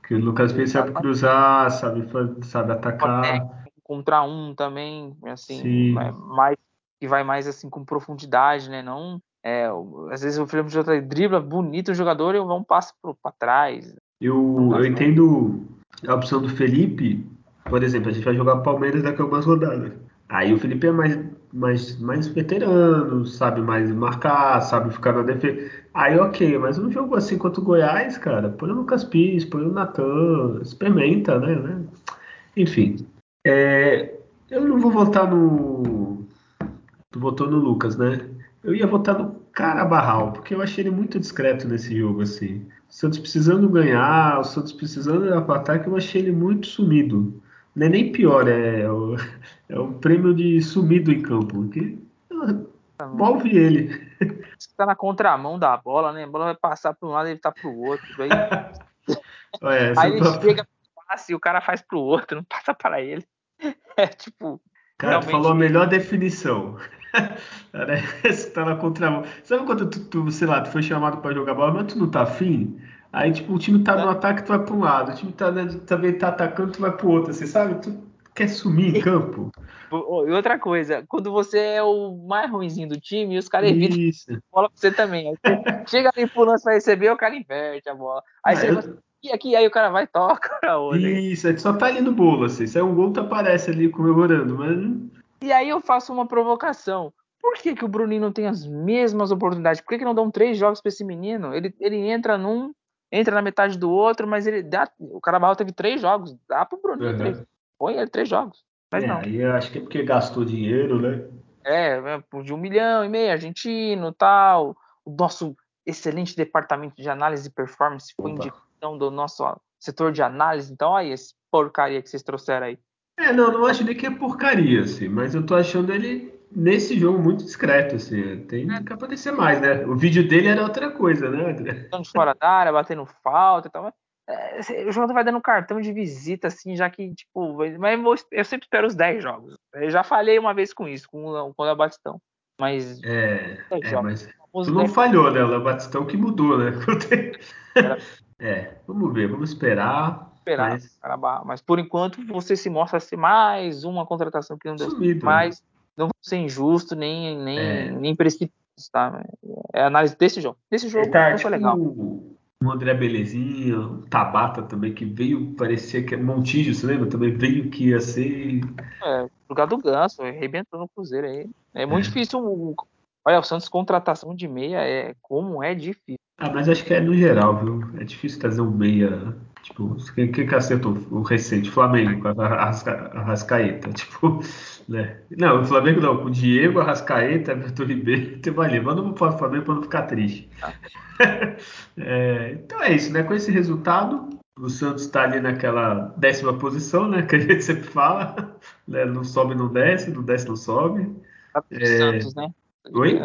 Que o Lucas Pires sabe cruzar, sabe, sabe atacar. Contra um também, assim, mais que vai mais assim com profundidade, né? Não é, às vezes o Felipe Jota dribla bonito o jogador e um passo para trás. Eu, eu entendo a opção do Felipe, por exemplo, a gente vai jogar Palmeiras daqui a algumas rodadas. Aí o Felipe é mais, mais, mais veterano, sabe mais marcar, sabe ficar na defesa. Aí ok, mas um jogo assim contra o Goiás, cara, põe o Lucas Pires, põe o Natan, experimenta, né? né? Enfim, é, eu não vou voltar no, Tu votou no Lucas, né? Eu ia votar no Carabarral, porque eu achei ele muito discreto nesse jogo, assim. O Santos precisando ganhar, o Santos precisando ir para ataque, eu achei ele muito sumido. Não é nem pior, é, o, é o prêmio de sumido em campo. Porque mal vi ele. Você tá na contramão da bola, né? A bola vai passar para um lado e ele tá pro outro. Aí, aí ele pra... chega e o cara faz pro outro, não passa para ele. É tipo. Cara, realmente... falou a melhor definição. Parece que tá na contramão. Sabe quando tu, tu, sei lá, tu foi chamado para jogar bola, mas tu não tá afim? Aí, tipo, o time tá no ataque, tu vai pra um lado. O time tá, né, também tá atacando, tu vai pro outro. Você sabe? Tu quer sumir em campo. E outra coisa, quando você é o mais ruimzinho do time, os caras evitam a bola pra você também. Aí você chega ali pro lance pra receber, o cara inverte a bola. Aí ah, você eu... e aqui, aí o cara vai toca pra outra. Isso, é só tá ali no bolo, assim. Se é um gol, tu aparece ali comemorando, mas e aí eu faço uma provocação. Por que, que o Bruninho não tem as mesmas oportunidades? Por que, que não dão três jogos para esse menino? Ele, ele entra num, entra na metade do outro, mas ele dá. O Carabarro teve três jogos. Dá pro Bruninho uhum. três. Põe ele três jogos. Mas é, não. Aí eu acho que é porque gastou dinheiro, né? É, é de um milhão e meio, argentino tal. O nosso excelente departamento de análise e performance foi indicação do nosso setor de análise. Então, aí, esse porcaria que vocês trouxeram aí. É, não, não acho nem que é porcaria, assim, mas eu tô achando ele nesse jogo muito discreto, assim. Tem que acontecer mais, né? O vídeo dele era outra coisa, né, André? fora da área, batendo falta e tal. É, o jogador vai dando cartão de visita, assim, já que, tipo, mas eu sempre espero os 10 jogos. Eu já falhei uma vez com isso, com, com o Léo Batistão. Mas. É, é mas. Tu não falhou, né? O Léo Batistão que mudou, né? é, vamos ver, vamos esperar esperar mas... Mas por enquanto você se mostra ser mais uma contratação que não deu. Mas não vou ser injusto nem, nem, é. nem precipitado, tá? É a análise desse jogo. Desse jogo tá, não foi tipo, legal. O André Belezinha, o Tabata também, que veio, parecia que é Montijo, você lembra? Também veio que ia ser. É, lugar do Ganso, arrebentou no Cruzeiro aí. É muito é. difícil. Olha, o Santos contratação de meia é como é difícil. Ah, mas acho que é no geral, viu? É difícil trazer um meia Tipo, quem, quem que acertou o recente? Flamengo, com a Arrascaeta. Tipo, né? Não, o Flamengo não, com o Diego, Arrascaeta, Everton Ribeiro, tem ali. Manda um para o Flamengo para não ficar triste. é, então é isso, né? Com esse resultado, o Santos está ali naquela décima posição, né? Que a gente sempre fala. Né? Não sobe, não desce, não desce, não sobe. É... Santos, né? Oi?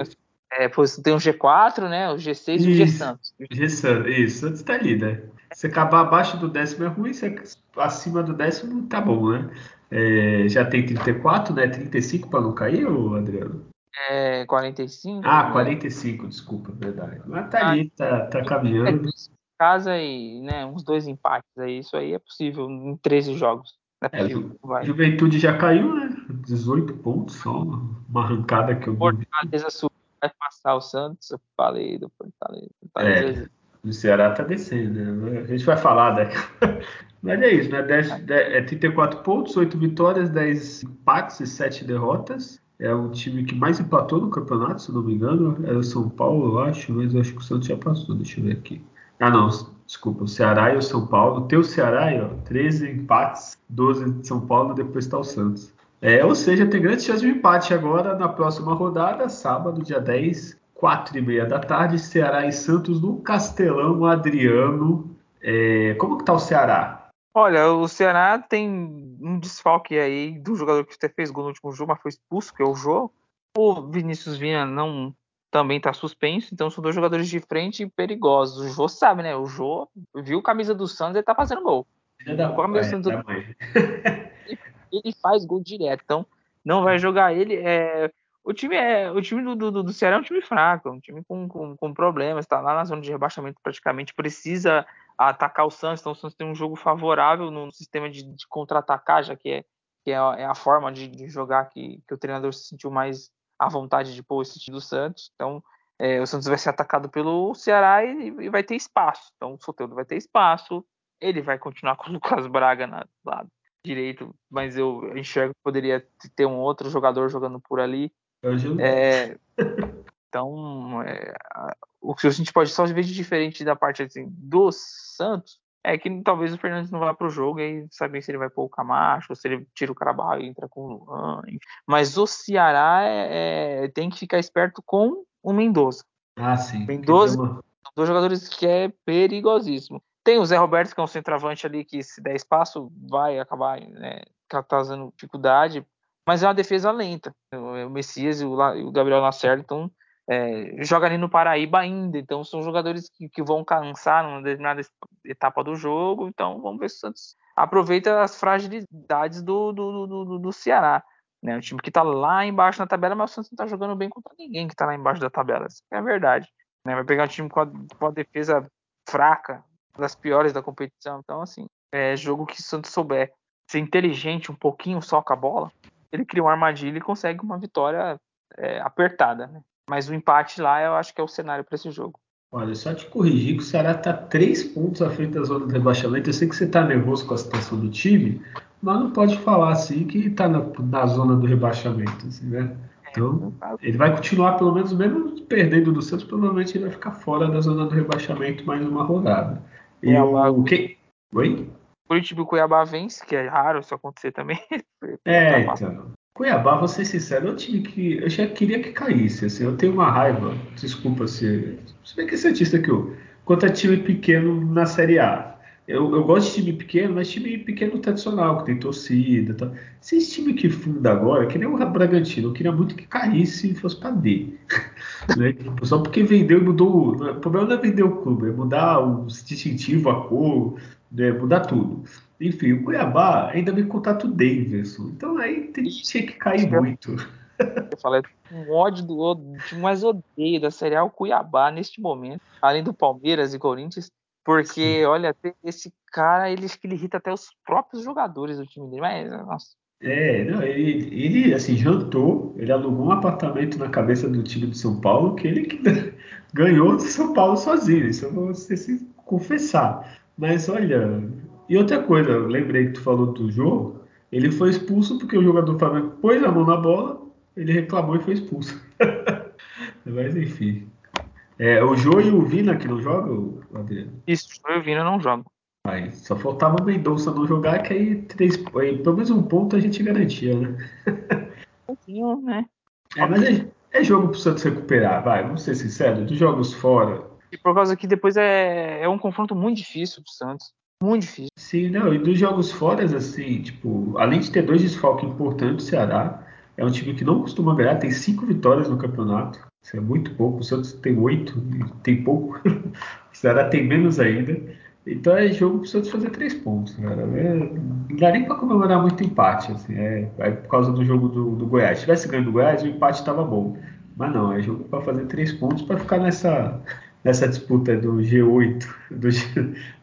É, pois tem o G4, né? O G6 isso, e o G Santos. G Santos, isso, Santos está ali, né? Se acabar abaixo do décimo é ruim, se acima do décimo tá bom, né? É, já tem 34, né? 35 para não cair, ô Adriano? É, 45. Ah, né? 45, desculpa, verdade. Mas tá ali, tá, tá caminhando. Casa e né, uns dois empates aí, isso aí é possível em 13 jogos. É é, Ju, Juventude já caiu, né? 18 pontos, só uma arrancada que eu vi. Fortaleza vai passar o Santos, eu falei do Fortaleza. Fortaleza. É. O Ceará tá descendo, né? A gente vai falar daqui. Mas é isso, né? 10, 10, é 34 pontos, 8 vitórias, 10 empates e 7 derrotas. É o time que mais empatou no campeonato, se não me engano. Era o São Paulo, eu acho, mas eu acho que o Santos já passou. Deixa eu ver aqui. Ah, não, desculpa. O Ceará e o São Paulo. O Ceará aí, ó. 13 empates, 12 de São Paulo, depois está o Santos. É, ou seja, tem grande chance de empate agora na próxima rodada, sábado, dia 10, quatro e meia da tarde, Ceará e Santos no Castelão Adriano. É, como que tá o Ceará? Olha, o Ceará tem um desfalque aí do jogador que até fez gol no último jogo, mas foi expulso, que é o Jô. O Vinícius Vinha não também está suspenso, então são dois jogadores de frente perigosos. O Jô sabe, né? O Jô viu a camisa do Santos e tá fazendo gol. Da, é, Santos... ele faz gol direto, então não vai jogar ele. É, o time é o time do, do, do Ceará é um time fraco, um time com, com, com problemas, está lá na zona de rebaixamento praticamente, precisa atacar o Santos, então o Santos tem um jogo favorável no sistema de, de contra-atacar, já que é, que é, a, é a forma de, de, jogar que, que o treinador se sentiu mais à vontade de pôr esse time do Santos. Então é, o Santos vai ser atacado pelo Ceará e, e vai ter espaço. Então o Soteldo vai ter espaço, ele vai continuar com o Lucas Braga na, lado direito, mas eu enxergo que poderia ter um outro jogador jogando por ali. É, então, é, o que a gente pode só ver de diferente da parte assim, do Santos é que talvez o Fernandes não vá para o jogo e saber se ele vai pôr o Camacho, ou se ele tira o Carabalho e entra com o Luan. Mas o Ceará é, é, tem que ficar esperto com o Mendoza. Ah, sim. Mendoza, uma... dois jogadores que é perigosíssimo. Tem o Zé Roberto, que é um centroavante ali que, se der espaço, vai acabar né, causando dificuldade mas é uma defesa lenta. O Messias e o Gabriel Lacerda então, é, joga ali no Paraíba ainda, então são jogadores que, que vão cansar numa determinada etapa do jogo, então vamos ver se o Santos aproveita as fragilidades do, do, do, do Ceará. Né? O time que está lá embaixo na tabela, mas o Santos não está jogando bem contra ninguém que está lá embaixo da tabela. Isso é verdade. Né? Vai pegar um time com a, com a defesa fraca, das piores da competição. Então, assim, é jogo que o Santos souber ser inteligente um pouquinho só com a bola, ele cria uma armadilha e consegue uma vitória é, apertada. Né? Mas o empate lá eu acho que é o cenário para esse jogo. Olha, só te corrigir que o Ceará está três pontos à frente da zona do rebaixamento. Eu sei que você está nervoso com a situação do time, mas não pode falar assim que está na, na, zona do rebaixamento, assim, né? Então, ele vai continuar, pelo menos, mesmo perdendo do Santos, provavelmente ele vai ficar fora da zona do rebaixamento mais uma rodada. E o que? Oi? Curitiba e Cuiabá vence, que é raro isso acontecer também. é, então. Cuiabá, vou ser sincero, eu, tinha que, eu já queria que caísse. Assim, eu tenho uma raiva, desculpa se. Se bem que é cientista que eu. Quanto a time pequeno na Série A. Eu, eu gosto de time pequeno, mas time pequeno tradicional, que tem torcida. Tá. Esses time que funda agora, que nem o Bragantino, eu queria muito que caísse e fosse para D. né? Só porque vendeu e mudou. O problema não é vender o clube, é mudar o distintivo, a cor, né? mudar tudo. Enfim, o Cuiabá ainda me contato o Davidson. Então aí tinha que cair muito. Eu falei um ódio do que mais odeio da Série A o Cuiabá neste momento, além do Palmeiras e Corinthians, porque Sim. olha, esse cara ele, ele irrita até os próprios jogadores do time dele. Mas, nossa. É, não, ele, ele assim, jantou, ele alugou um apartamento na cabeça do time de São Paulo que ele que ganhou de São Paulo sozinho, isso eu vou se confessar. Mas olha, e outra coisa, eu lembrei que tu falou do jogo, ele foi expulso porque o jogador do Flamengo pôs a mão na bola, ele reclamou e foi expulso. Mas enfim. É, o Jô e o Vina que não jogam, Adriano? Isso, o Jô e o Vina não jogam. Aí, só faltava o Mendonça não jogar, que aí, três, aí pelo menos um ponto a gente garantia, né? pouquinho, né? É, mas é, é jogo pro Santos recuperar, vai, vamos ser sinceros, dos jogos fora. E por causa que depois é, é um confronto muito difícil pro Santos. Muito difícil. Sim, não, e dos jogos fora, assim, tipo, além de ter dois desfalques importantes, o Ceará é um time que não costuma ganhar, tem cinco vitórias no campeonato. Isso é muito pouco. O Santos tem oito, tem pouco. o Ceará tem menos ainda. Então é jogo para o Santos fazer três pontos, cara. É, não dá nem para comemorar muito empate, assim. É, é, por causa do jogo do, do Goiás. Se tivesse ganho do Goiás, o empate estava bom. Mas não, é jogo para fazer três pontos para ficar nessa, nessa disputa do G8, do,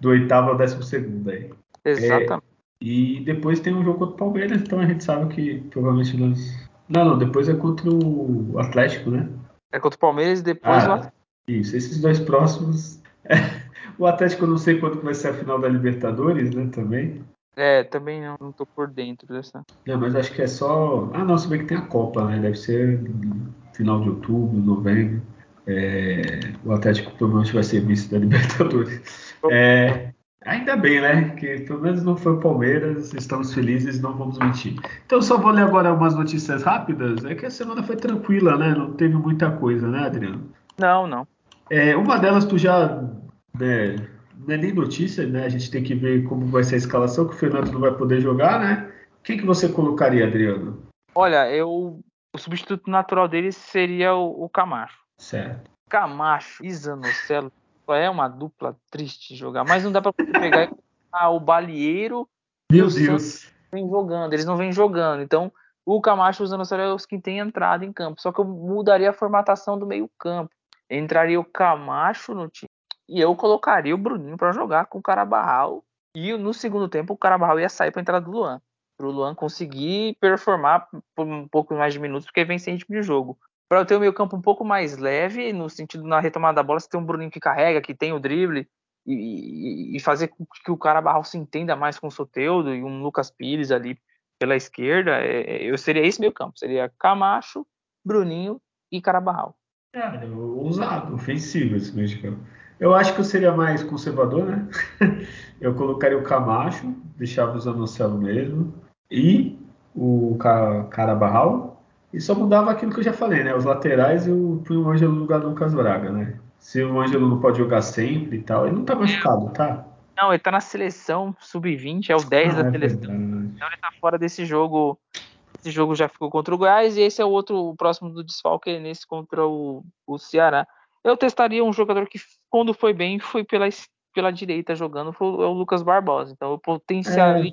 do oitavo ao décimo segundo aí. Exatamente. É, e depois tem um jogo contra o Palmeiras, então a gente sabe que provavelmente nós. Não, não, depois é contra o Atlético, né? É contra o Palmeiras e depois ah, o. Isso, esses dois próximos. o Atlético eu não sei quando vai ser a final da Libertadores, né? Também. É, também não, não tô por dentro dessa. Não, mas acho que é só. Ah, não, se bem que tem a Copa, né? Deve ser final de outubro, novembro. É... O Atlético provavelmente vai ser vice da Libertadores. É... Ainda bem, né? Que pelo menos não foi o Palmeiras, estamos felizes, não vamos mentir. Então, só vou ler agora algumas notícias rápidas. É que a semana foi tranquila, né? Não teve muita coisa, né, Adriano? Não, não. É, uma delas tu já. Né, não é nem notícia, né? A gente tem que ver como vai ser a escalação, que o Fernando não vai poder jogar, né? Quem que você colocaria, Adriano? Olha, eu. O substituto natural dele seria o, o Camacho. Certo. Camacho e Zanocelo é uma dupla triste jogar, mas não dá para pegar ah, o Balieiro Meu e o Deus. vem jogando, eles não vêm jogando. Então, o Camacho usando o é os que têm entrado em campo. Só que eu mudaria a formatação do meio-campo. Entraria o Camacho no time e eu colocaria o Bruninho para jogar com o Carabarral. E no segundo tempo o Carabarral ia sair para entrar do Luan. Para o Luan conseguir performar por um pouco mais de minutos, porque vem sem ritmo de jogo para ter o meio campo um pouco mais leve, no sentido na retomada da bola, você tem um Bruninho que carrega, que tem o drible, e, e fazer com que o cara Barral se entenda mais com o Soteudo e um Lucas Pires ali pela esquerda, é, eu seria esse meio campo, seria Camacho, Bruninho e Carabarral. É, ousado, ofensivo esse meio campo. Eu acho que eu seria mais conservador, né? eu colocaria o Camacho, deixava o Zanocelo mesmo, e o Carabarral, e só mudava aquilo que eu já falei, né? Os laterais eu fui o Ângelo no lugar do Lucas Braga, né? Se o Ângelo não pode jogar sempre e tal, ele não tá machucado, tá? Não, ele tá na seleção sub-20, é o 10 ah, da é seleção. Verdade. Então ele tá fora desse jogo. Esse jogo já ficou contra o Goiás e esse é o outro, o próximo do desfalque, é nesse contra o, o Ceará. Eu testaria um jogador que, quando foi bem, foi pela, pela direita jogando, foi o Lucas Barbosa. Então eu potencial, é,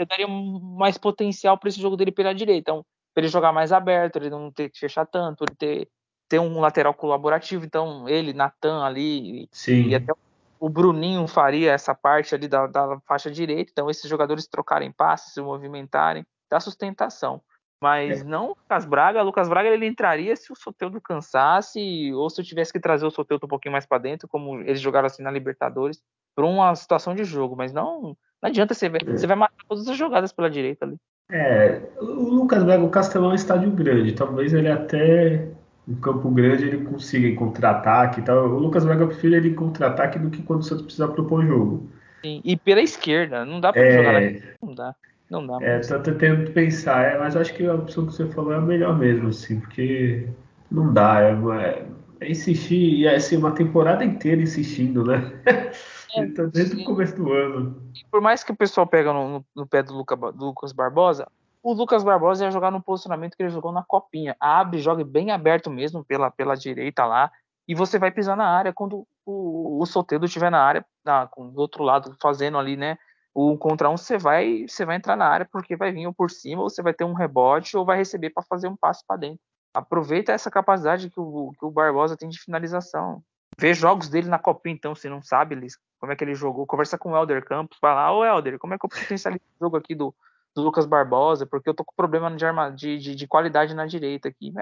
eu daria mais potencial para esse jogo dele pela direita. Então, para ele jogar mais aberto, ele não ter que fechar tanto, ele ter, ter um lateral colaborativo. Então, ele, Natan ali, Sim. e até o Bruninho faria essa parte ali da, da faixa direita. Então, esses jogadores trocarem passes, se movimentarem, dá sustentação. Mas é. não o Lucas Braga. O Lucas Braga ele entraria se o Soteldo cansasse, ou se eu tivesse que trazer o Soteldo um pouquinho mais para dentro, como eles jogaram assim na Libertadores, para uma situação de jogo. Mas não, não adianta você ver. É. Você vai matar todas as jogadas pela direita ali. É, o Lucas Braga, o Castelão é um estádio grande, talvez ele até no Campo Grande ele consiga em contra-ataque e tal. O Lucas Braga eu prefiro ele em contra-ataque do que quando o Santos precisa propor jogo. Sim, e pela esquerda, não dá pra é... jogar lá. Não dá. Não dá. É, tô tentando pensar, é, mas acho que a opção que você falou é a melhor mesmo, assim, porque não dá, é, é, é insistir, e é assim, uma temporada inteira insistindo, né? É, então, desde o começo do ano. Por mais que o pessoal pega no, no pé do, Luca, do, Lucas Barbosa, o Lucas Barbosa ia jogar no posicionamento que ele jogou na copinha. Abre, joga bem aberto mesmo pela, pela direita lá. E você vai pisar na área quando o, o Soteldo estiver na área, na, do outro lado, fazendo ali, né? O contra um, você vai, você vai entrar na área porque vai vir ou por cima, ou você vai ter um rebote, ou vai receber para fazer um passe para dentro. Aproveita essa capacidade que o, que o Barbosa tem de finalização. Vê jogos dele na Copinha, então, se não sabe, Liz, como é que ele jogou. Conversa com o Helder Campos, fala, ô Helder, como é que eu potencializo o jogo aqui do, do Lucas Barbosa? Porque eu tô com problema de, arma, de, de, de qualidade na direita aqui.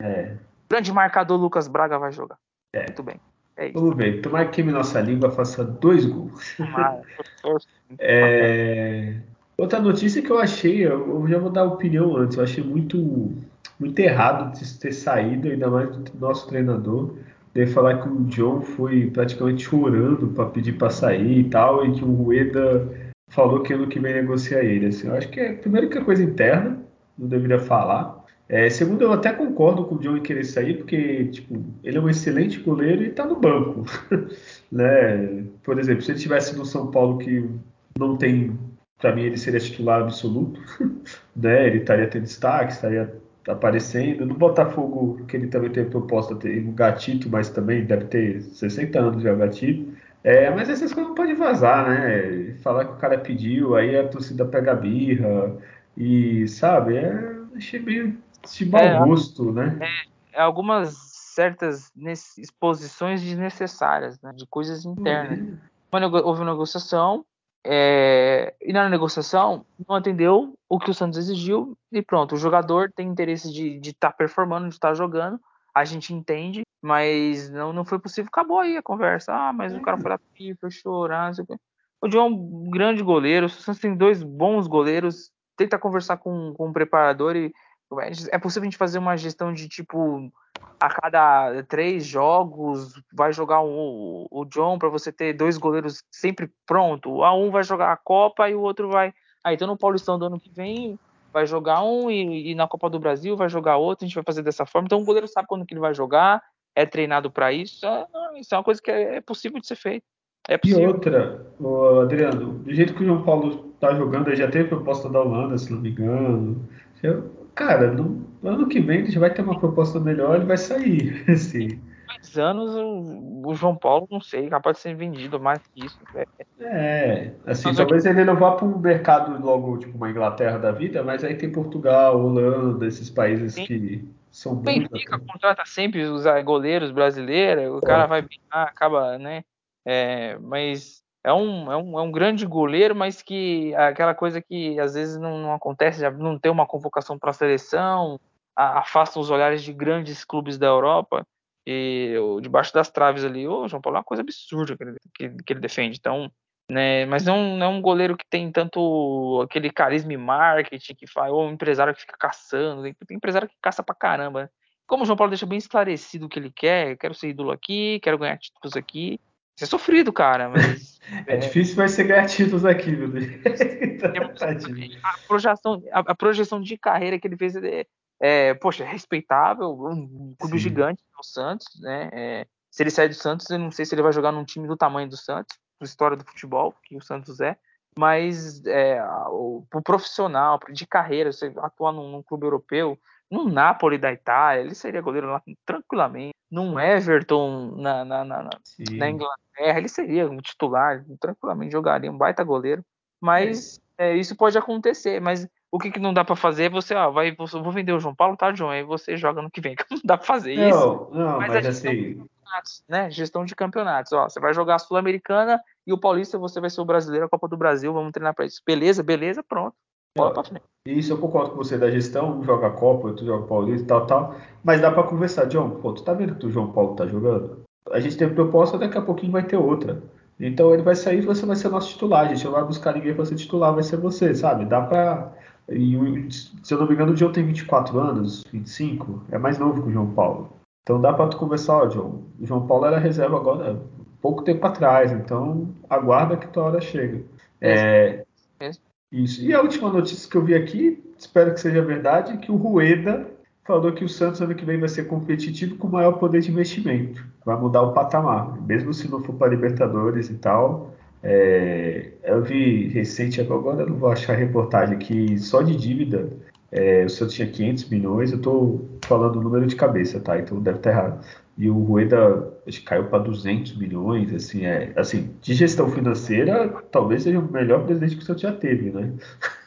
É. é. Grande marcador Lucas Braga vai jogar. É. Muito bem. É Vamos ver. Tomara que nossa língua faça dois gols. é... Outra notícia que eu achei, eu já vou dar opinião antes, eu achei muito, muito errado de ter saído, ainda mais do nosso treinador Deve falar que o John foi praticamente chorando para pedir para sair e tal, e que o Rueda falou que ano que vem negocia ele. Assim, eu acho que é primeiro que é coisa interna, não deveria falar. É, segundo, eu até concordo com o John em querer sair, porque tipo, ele é um excelente goleiro e está no banco. né? Por exemplo, se ele tivesse no São Paulo que não tem, para mim ele seria titular absoluto, né? Ele estaria tendo destaque, estaria aparecendo. No Botafogo, que ele também teve proposta, tem um gatito, mas também deve ter 60 anos já o gatito. É, mas essas coisas não pode vazar, né? Falar que o cara pediu, aí a torcida pega a birra e, sabe, é, achei meio de mau é, gosto, né? É, é algumas certas exposições desnecessárias, né? De coisas internas. Uhum. Houve uma negociação, é, e na negociação não atendeu o que o Santos exigiu e pronto. O jogador tem interesse de estar tá performando, de estar tá jogando, a gente entende, mas não, não foi possível. Acabou aí a conversa. Ah, mas o cara foi lá foi chorar. O, quê. o John é um grande goleiro. O Santos tem dois bons goleiros. Tenta conversar com, com o preparador e é possível a gente fazer uma gestão de tipo a cada três jogos vai jogar um, o John para você ter dois goleiros sempre pronto. A um vai jogar a Copa e o outro vai. Aí então no Paulistão do ano que vem vai jogar um e, e, na Copa do Brasil vai jogar outro. A gente vai fazer dessa forma. Então o goleiro sabe quando que ele vai jogar, é treinado para isso. É, isso é uma coisa que é, é possível de ser feita. É e outra, Adriano, do jeito que o João Paulo tá jogando, ele já teve proposta da Holanda, se não me engano. Eu, cara, no ano que vem ele já vai ter uma proposta melhor, ele vai sair. Assim. Dois anos o, o, João Paulo, não sei, capaz de ser vendido mais que isso. É, é assim, mas talvez aqui... ele não vá para um mercado logo, tipo uma Inglaterra da vida, mas aí tem Portugal, Holanda, esses países Sim. que são bons. Benfica contrata sempre os goleiros brasileiros, o cara vai acaba, né? É, mas é um, é, um, é um grande goleiro, mas que aquela coisa que às vezes não, não acontece, já não tem uma convocação para a seleção, afasta os olhares de grandes clubes da Europa e debaixo das traves ali, o João Paulo é uma coisa absurda que ele, que, que ele defende. Então, né, mas não, não é um goleiro que tem tanto aquele carisma e marketing que faz, ou um empresário que fica caçando, tem, tem empresário que caça pra caramba. Né? Como o João Paulo deixa bem esclarecido o que ele quer, quero ser ídolo aqui, quero ganhar títulos aqui, isso é sofrido, cara, mas. é, é, difícil, vai ser ganhar títulos aqui, meu Deus. a, projeção, a, a, projeção de carreira que ele fez é, é poxa, é respeitável, um clube Sim. gigante no Santos, né? É, se ele sair do Santos, eu não sei se ele vai jogar num time do tamanho do Santos, da história do futebol, que o Santos é, mas é, o, o profissional, de carreira, você atuar num, num clube europeu, no Napoli da Itália, ele seria goleiro lá tranquilamente. Num Everton na, na, na, na Inglaterra, ele seria um titular, tranquilamente jogaria, um baita goleiro. Mas é. É, isso pode acontecer. Mas o que, que não dá para fazer é você, ó, vai, vou vender o João Paulo, tá, João? Aí você joga no que vem. Não dá para fazer não, isso. Não, mas, mas assim. Né? Gestão de campeonatos. Ó, você vai jogar a Sul-Americana e o Paulista você vai ser o brasileiro, a Copa do Brasil, vamos treinar para isso. Beleza, beleza, pronto. Bola pra frente. Isso eu concordo com você da gestão, um joga Copa, outro joga Paulista e tal, tal. Mas dá para conversar, John, pô, tu tá vendo que o João Paulo tá jogando? A gente tem proposta, daqui a pouquinho vai ter outra. Então ele vai sair e você vai ser nosso titular. A gente não vai buscar ninguém para ser titular, vai ser você, sabe? Dá pra. E, se eu não me engano, o John tem 24 anos, 25, é mais novo que o João Paulo. Então dá para tu conversar, ó, John. O João Paulo era reserva agora, pouco tempo atrás, então aguarda que tua hora chega. É, isso. E a última notícia que eu vi aqui, espero que seja verdade, que o Rueda falou que o Santos ano que vem vai ser competitivo com maior poder de investimento. Vai mudar o patamar, mesmo se não for para Libertadores e tal. É, eu vi recente, agora não vou achar reportagem, que só de dívida é, o Santos tinha 500 milhões. Eu estou falando o número de cabeça, tá? Então deve estar errado e o Rueda acho que caiu para 200 milhões, assim, é, assim, de gestão financeira, talvez seja o melhor presidente que o Santos já teve, né?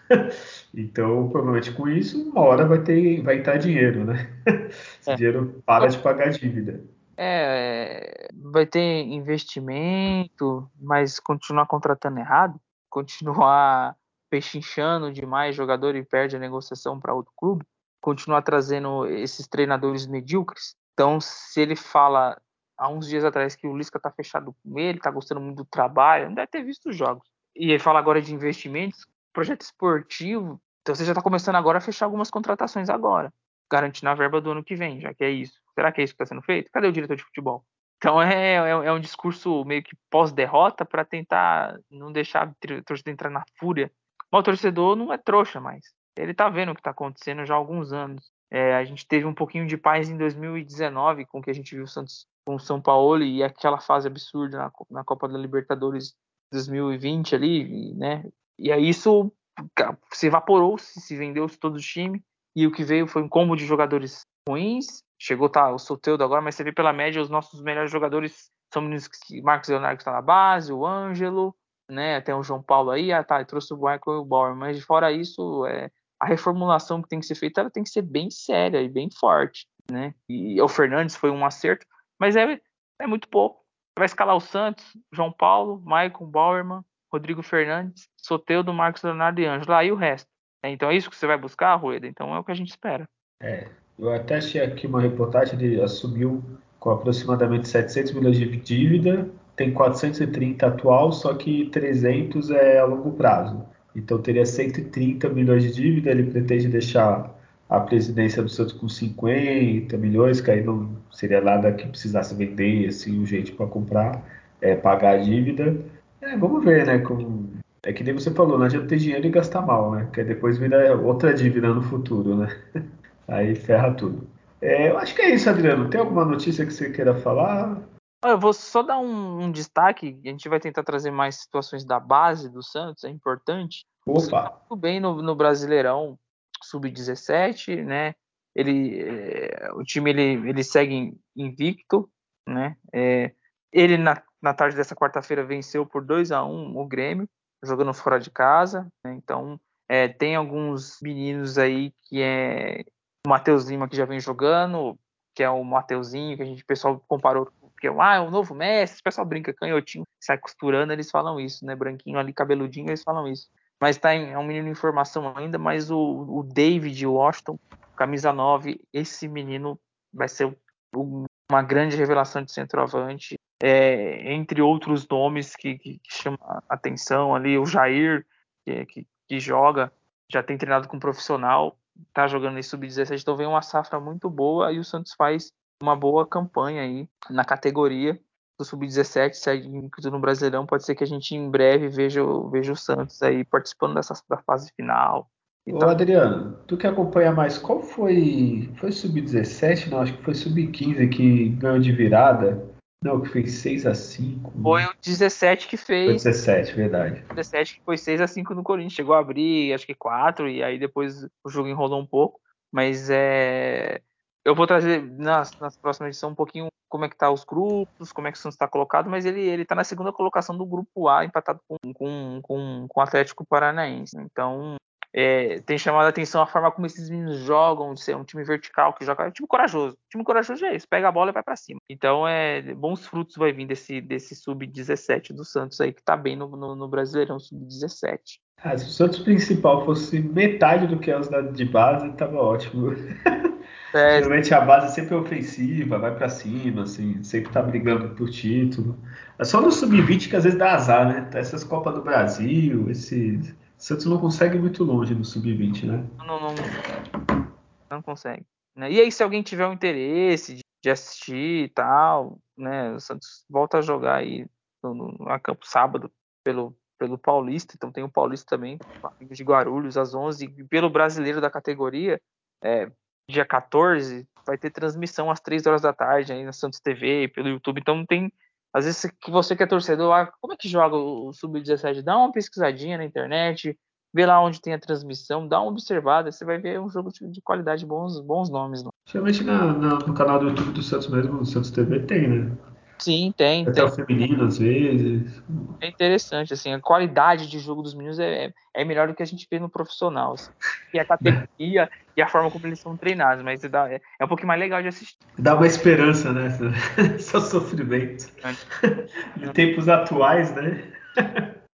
então, provavelmente com isso, uma hora vai ter, vai entrar dinheiro, né? Esse é. dinheiro para de pagar dívida. É, vai ter investimento, mas continuar contratando errado, continuar pechinchando demais jogador e perde a negociação para outro clube, continuar trazendo esses treinadores medíocres, então, se ele fala há uns dias atrás que o Lisca está fechado com ele, está gostando muito do trabalho, não deve ter visto os jogos. E ele fala agora de investimentos, projeto esportivo. Então você já está começando agora a fechar algumas contratações agora, garantindo a verba do ano que vem, já que é isso. Será que é isso que está sendo feito? Cadê o diretor de futebol? Então é, é, é um discurso meio que pós-derrota para tentar não deixar a torcida entrar na fúria. Mas o torcedor não é trouxa mais. Ele tá vendo o que está acontecendo já há alguns anos. É, a gente teve um pouquinho de paz em 2019, com que a gente viu o Santos com o São Paulo e aquela fase absurda na, na Copa da Libertadores 2020 ali, né? E aí isso se evaporou, se, se vendeu todo o time e o que veio foi um combo de jogadores ruins. Chegou tá o Soteudo agora, mas você vê pela média os nossos melhores jogadores são meninos que Marcos Leonardo está na base, o Ângelo, né? Tem o João Paulo aí, ah, tá, trouxe o Michael e o Bauer, mas fora isso, é, a reformulação que tem que ser feita ela tem que ser bem séria e bem forte, né? E o Fernandes foi um acerto, mas é, é muito pouco. Vai escalar o Santos, João Paulo, Maicon, Bauerman, Rodrigo Fernandes, Soteudo, Marcos Leonardo e Ângelo. Aí o resto. É, então é isso que você vai buscar, Rueda? Então é o que a gente espera. É, eu até achei aqui uma reportagem, ele assumiu com aproximadamente 700 milhões de dívida, tem 430 atual, só que 300 é a longo prazo. Então teria 130 milhões de dívida, ele pretende deixar a presidência do Santos com 50 milhões, que aí não seria nada que precisasse vender assim, o jeito para comprar, é, pagar a dívida. É, vamos ver, né? Com... É que nem você falou, não adianta ter dinheiro e gastar mal, né? Que depois vira outra dívida no futuro, né? Aí ferra tudo. É, eu acho que é isso, Adriano. Tem alguma notícia que você queira falar? Eu vou só dar um, um, destaque. A gente vai tentar trazer mais situações da base do Santos, é importante. Opa! Tá muito bem no, no Brasileirão Sub-17, né? Ele, é, o time ele, ele segue invicto, né? É, ele na, na tarde dessa quarta-feira venceu por 2 a 1 o Grêmio, jogando fora de casa. Né? Então é, tem alguns meninos aí que é o Matheus Lima que já vem jogando, que é o Mateuzinho, que a gente o pessoal comparou porque ah, é o novo Messi, o pessoal brinca canhotinho, sai costurando, eles falam isso, né? Branquinho ali, cabeludinho, eles falam isso. Mas tá em, é um menino em formação ainda, mas o, o David Washington, camisa 9, esse menino vai ser o, uma grande revelação de centroavante, é, entre outros nomes que, que, que chamam a atenção ali, o Jair, que, que, que joga, já tem treinado com um profissional, tá jogando em sub-17, então vem uma safra muito boa e o Santos faz uma boa campanha aí na categoria do Sub-17, segue no Brasileirão, pode ser que a gente em breve veja, veja o Santos aí participando dessa da fase final. Ô tá... Adriano, tu que acompanha mais, qual foi. Foi Sub-17? Não, acho que foi Sub-15 que ganhou de virada. Não, que fez 6 a 5 Foi o 17 que fez. Foi 17, verdade. 17 que foi 6 a 5 no Corinthians. Chegou a abrir, acho que 4, e aí depois o jogo enrolou um pouco. Mas é eu vou trazer nas, nas próximas edições um pouquinho como é que tá os grupos, como é que o Santos está colocado, mas ele, ele tá na segunda colocação do grupo A, empatado com, com, com, com o Atlético Paranaense. Então, é, tem chamado a atenção a forma como esses meninos jogam, de ser um time vertical que joga. É um time corajoso. O time corajoso é isso, pega a bola e vai para cima. Então, é, bons frutos vai vir desse, desse sub-17 do Santos aí, que tá bem no, no, no Brasileirão sub-17. Ah, se o Santos principal fosse metade do que é os de base, tava ótimo. É, Geralmente a base é sempre ofensiva, vai para cima, assim, sempre tá brigando por título. É só no sub-20 que às vezes dá azar, né? Essas Copas do Brasil, esse Santos não consegue ir muito longe no sub-20, né? Não, não, não consegue. Né? E aí, se alguém tiver um interesse de, de assistir e tal, né? O Santos volta a jogar aí no, no, no campo sábado pelo, pelo Paulista, então tem o Paulista também, de Guarulhos às 11, e pelo brasileiro da categoria, é, dia 14, vai ter transmissão às 3 horas da tarde aí na Santos TV, pelo YouTube. Então tem. Às vezes que você que é torcedor, ah, como é que joga o Sub-17? Dá uma pesquisadinha na internet, vê lá onde tem a transmissão, dá uma observada, você vai ver um jogo de qualidade, bons, bons nomes. Na, no canal do YouTube do Santos mesmo, no Santos TV tem, né? Sim, tem. Até tem. o feminino, às vezes. É interessante, assim, a qualidade de jogo dos meninos é, é, é melhor do que a gente vê no profissional. Assim. E a categoria e a forma como eles são treinados, mas dá, é, é, um pouquinho mais legal de assistir. Dá uma esperança, né? Só sofrimento. É. Em tempos atuais, né?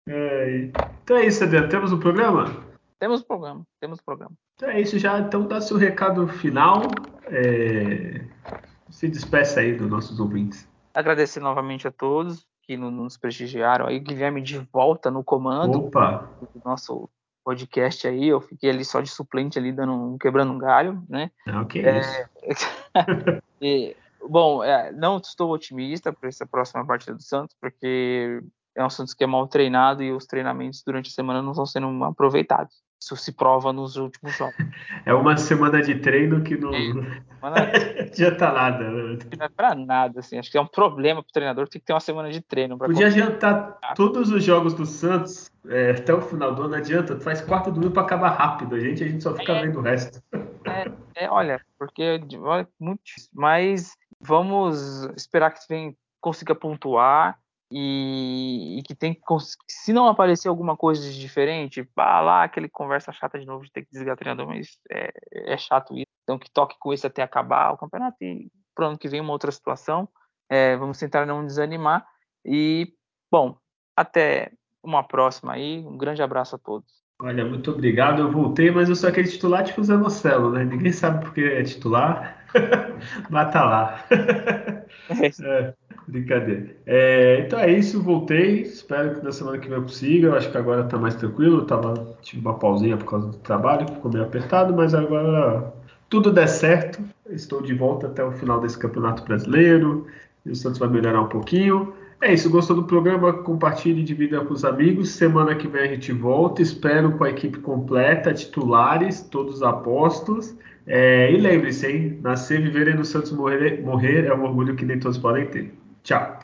É. Então é isso, Adriano. Temos um programa? Temos um programa, temos um programa. Então é isso já. Então dá seu recado final. É... Se despeça aí dos nossos ouvintes. Agradecer novamente a todos que nos prestigiaram aí, Guilherme de volta no comando Opa. do nosso podcast aí. Eu fiquei ali só de suplente ali, dando um, quebrando um galho, né? Não, que é, isso. e, bom, é, não estou otimista para essa próxima partida do Santos, porque é um Santos que é mal treinado e os treinamentos durante a semana não estão sendo aproveitados. Isso se prova nos últimos jogos. É uma semana de treino que não adianta nada. Né? Não é para nada, assim. Acho que é um problema para o treinador tem que ter uma semana de treino. Podia adiantar todos os jogos do Santos é, até o final do ano. Adianta, faz quarto do para acabar rápido. A gente, a gente só fica é, vendo o resto. É, é, olha, porque olha, muito Mas vamos esperar que vem, consiga pontuar e, e, que tem que, se não aparecer alguma coisa de diferente, pá, lá aquele conversa chata de novo de ter que desligar treinador, mas é, é, chato isso. Então que toque com isso até acabar o campeonato e pro ano que vem uma outra situação. É, vamos tentar não desanimar e, bom, até uma próxima aí. Um grande abraço a todos. Olha, muito obrigado. Eu voltei, mas eu sou aquele titular tipo Zanocelo, né? Ninguém sabe porque é titular, mas tá lá. é, brincadeira. É, então é isso, voltei. Espero que na semana que vem eu consiga. Eu acho que agora tá mais tranquilo. Eu tava, tive uma pausinha por causa do trabalho, ficou meio apertado, mas agora tudo der certo. Estou de volta até o final desse campeonato brasileiro. E o Santos vai melhorar um pouquinho. É isso, gostou do programa? Compartilhe e divida com os amigos. Semana que vem a gente volta. Espero com a equipe completa, titulares, todos apostos. É, e lembre-se, hein? Nascer, viver e no Santos morrer, morrer é um orgulho que nem todos podem ter. Tchau.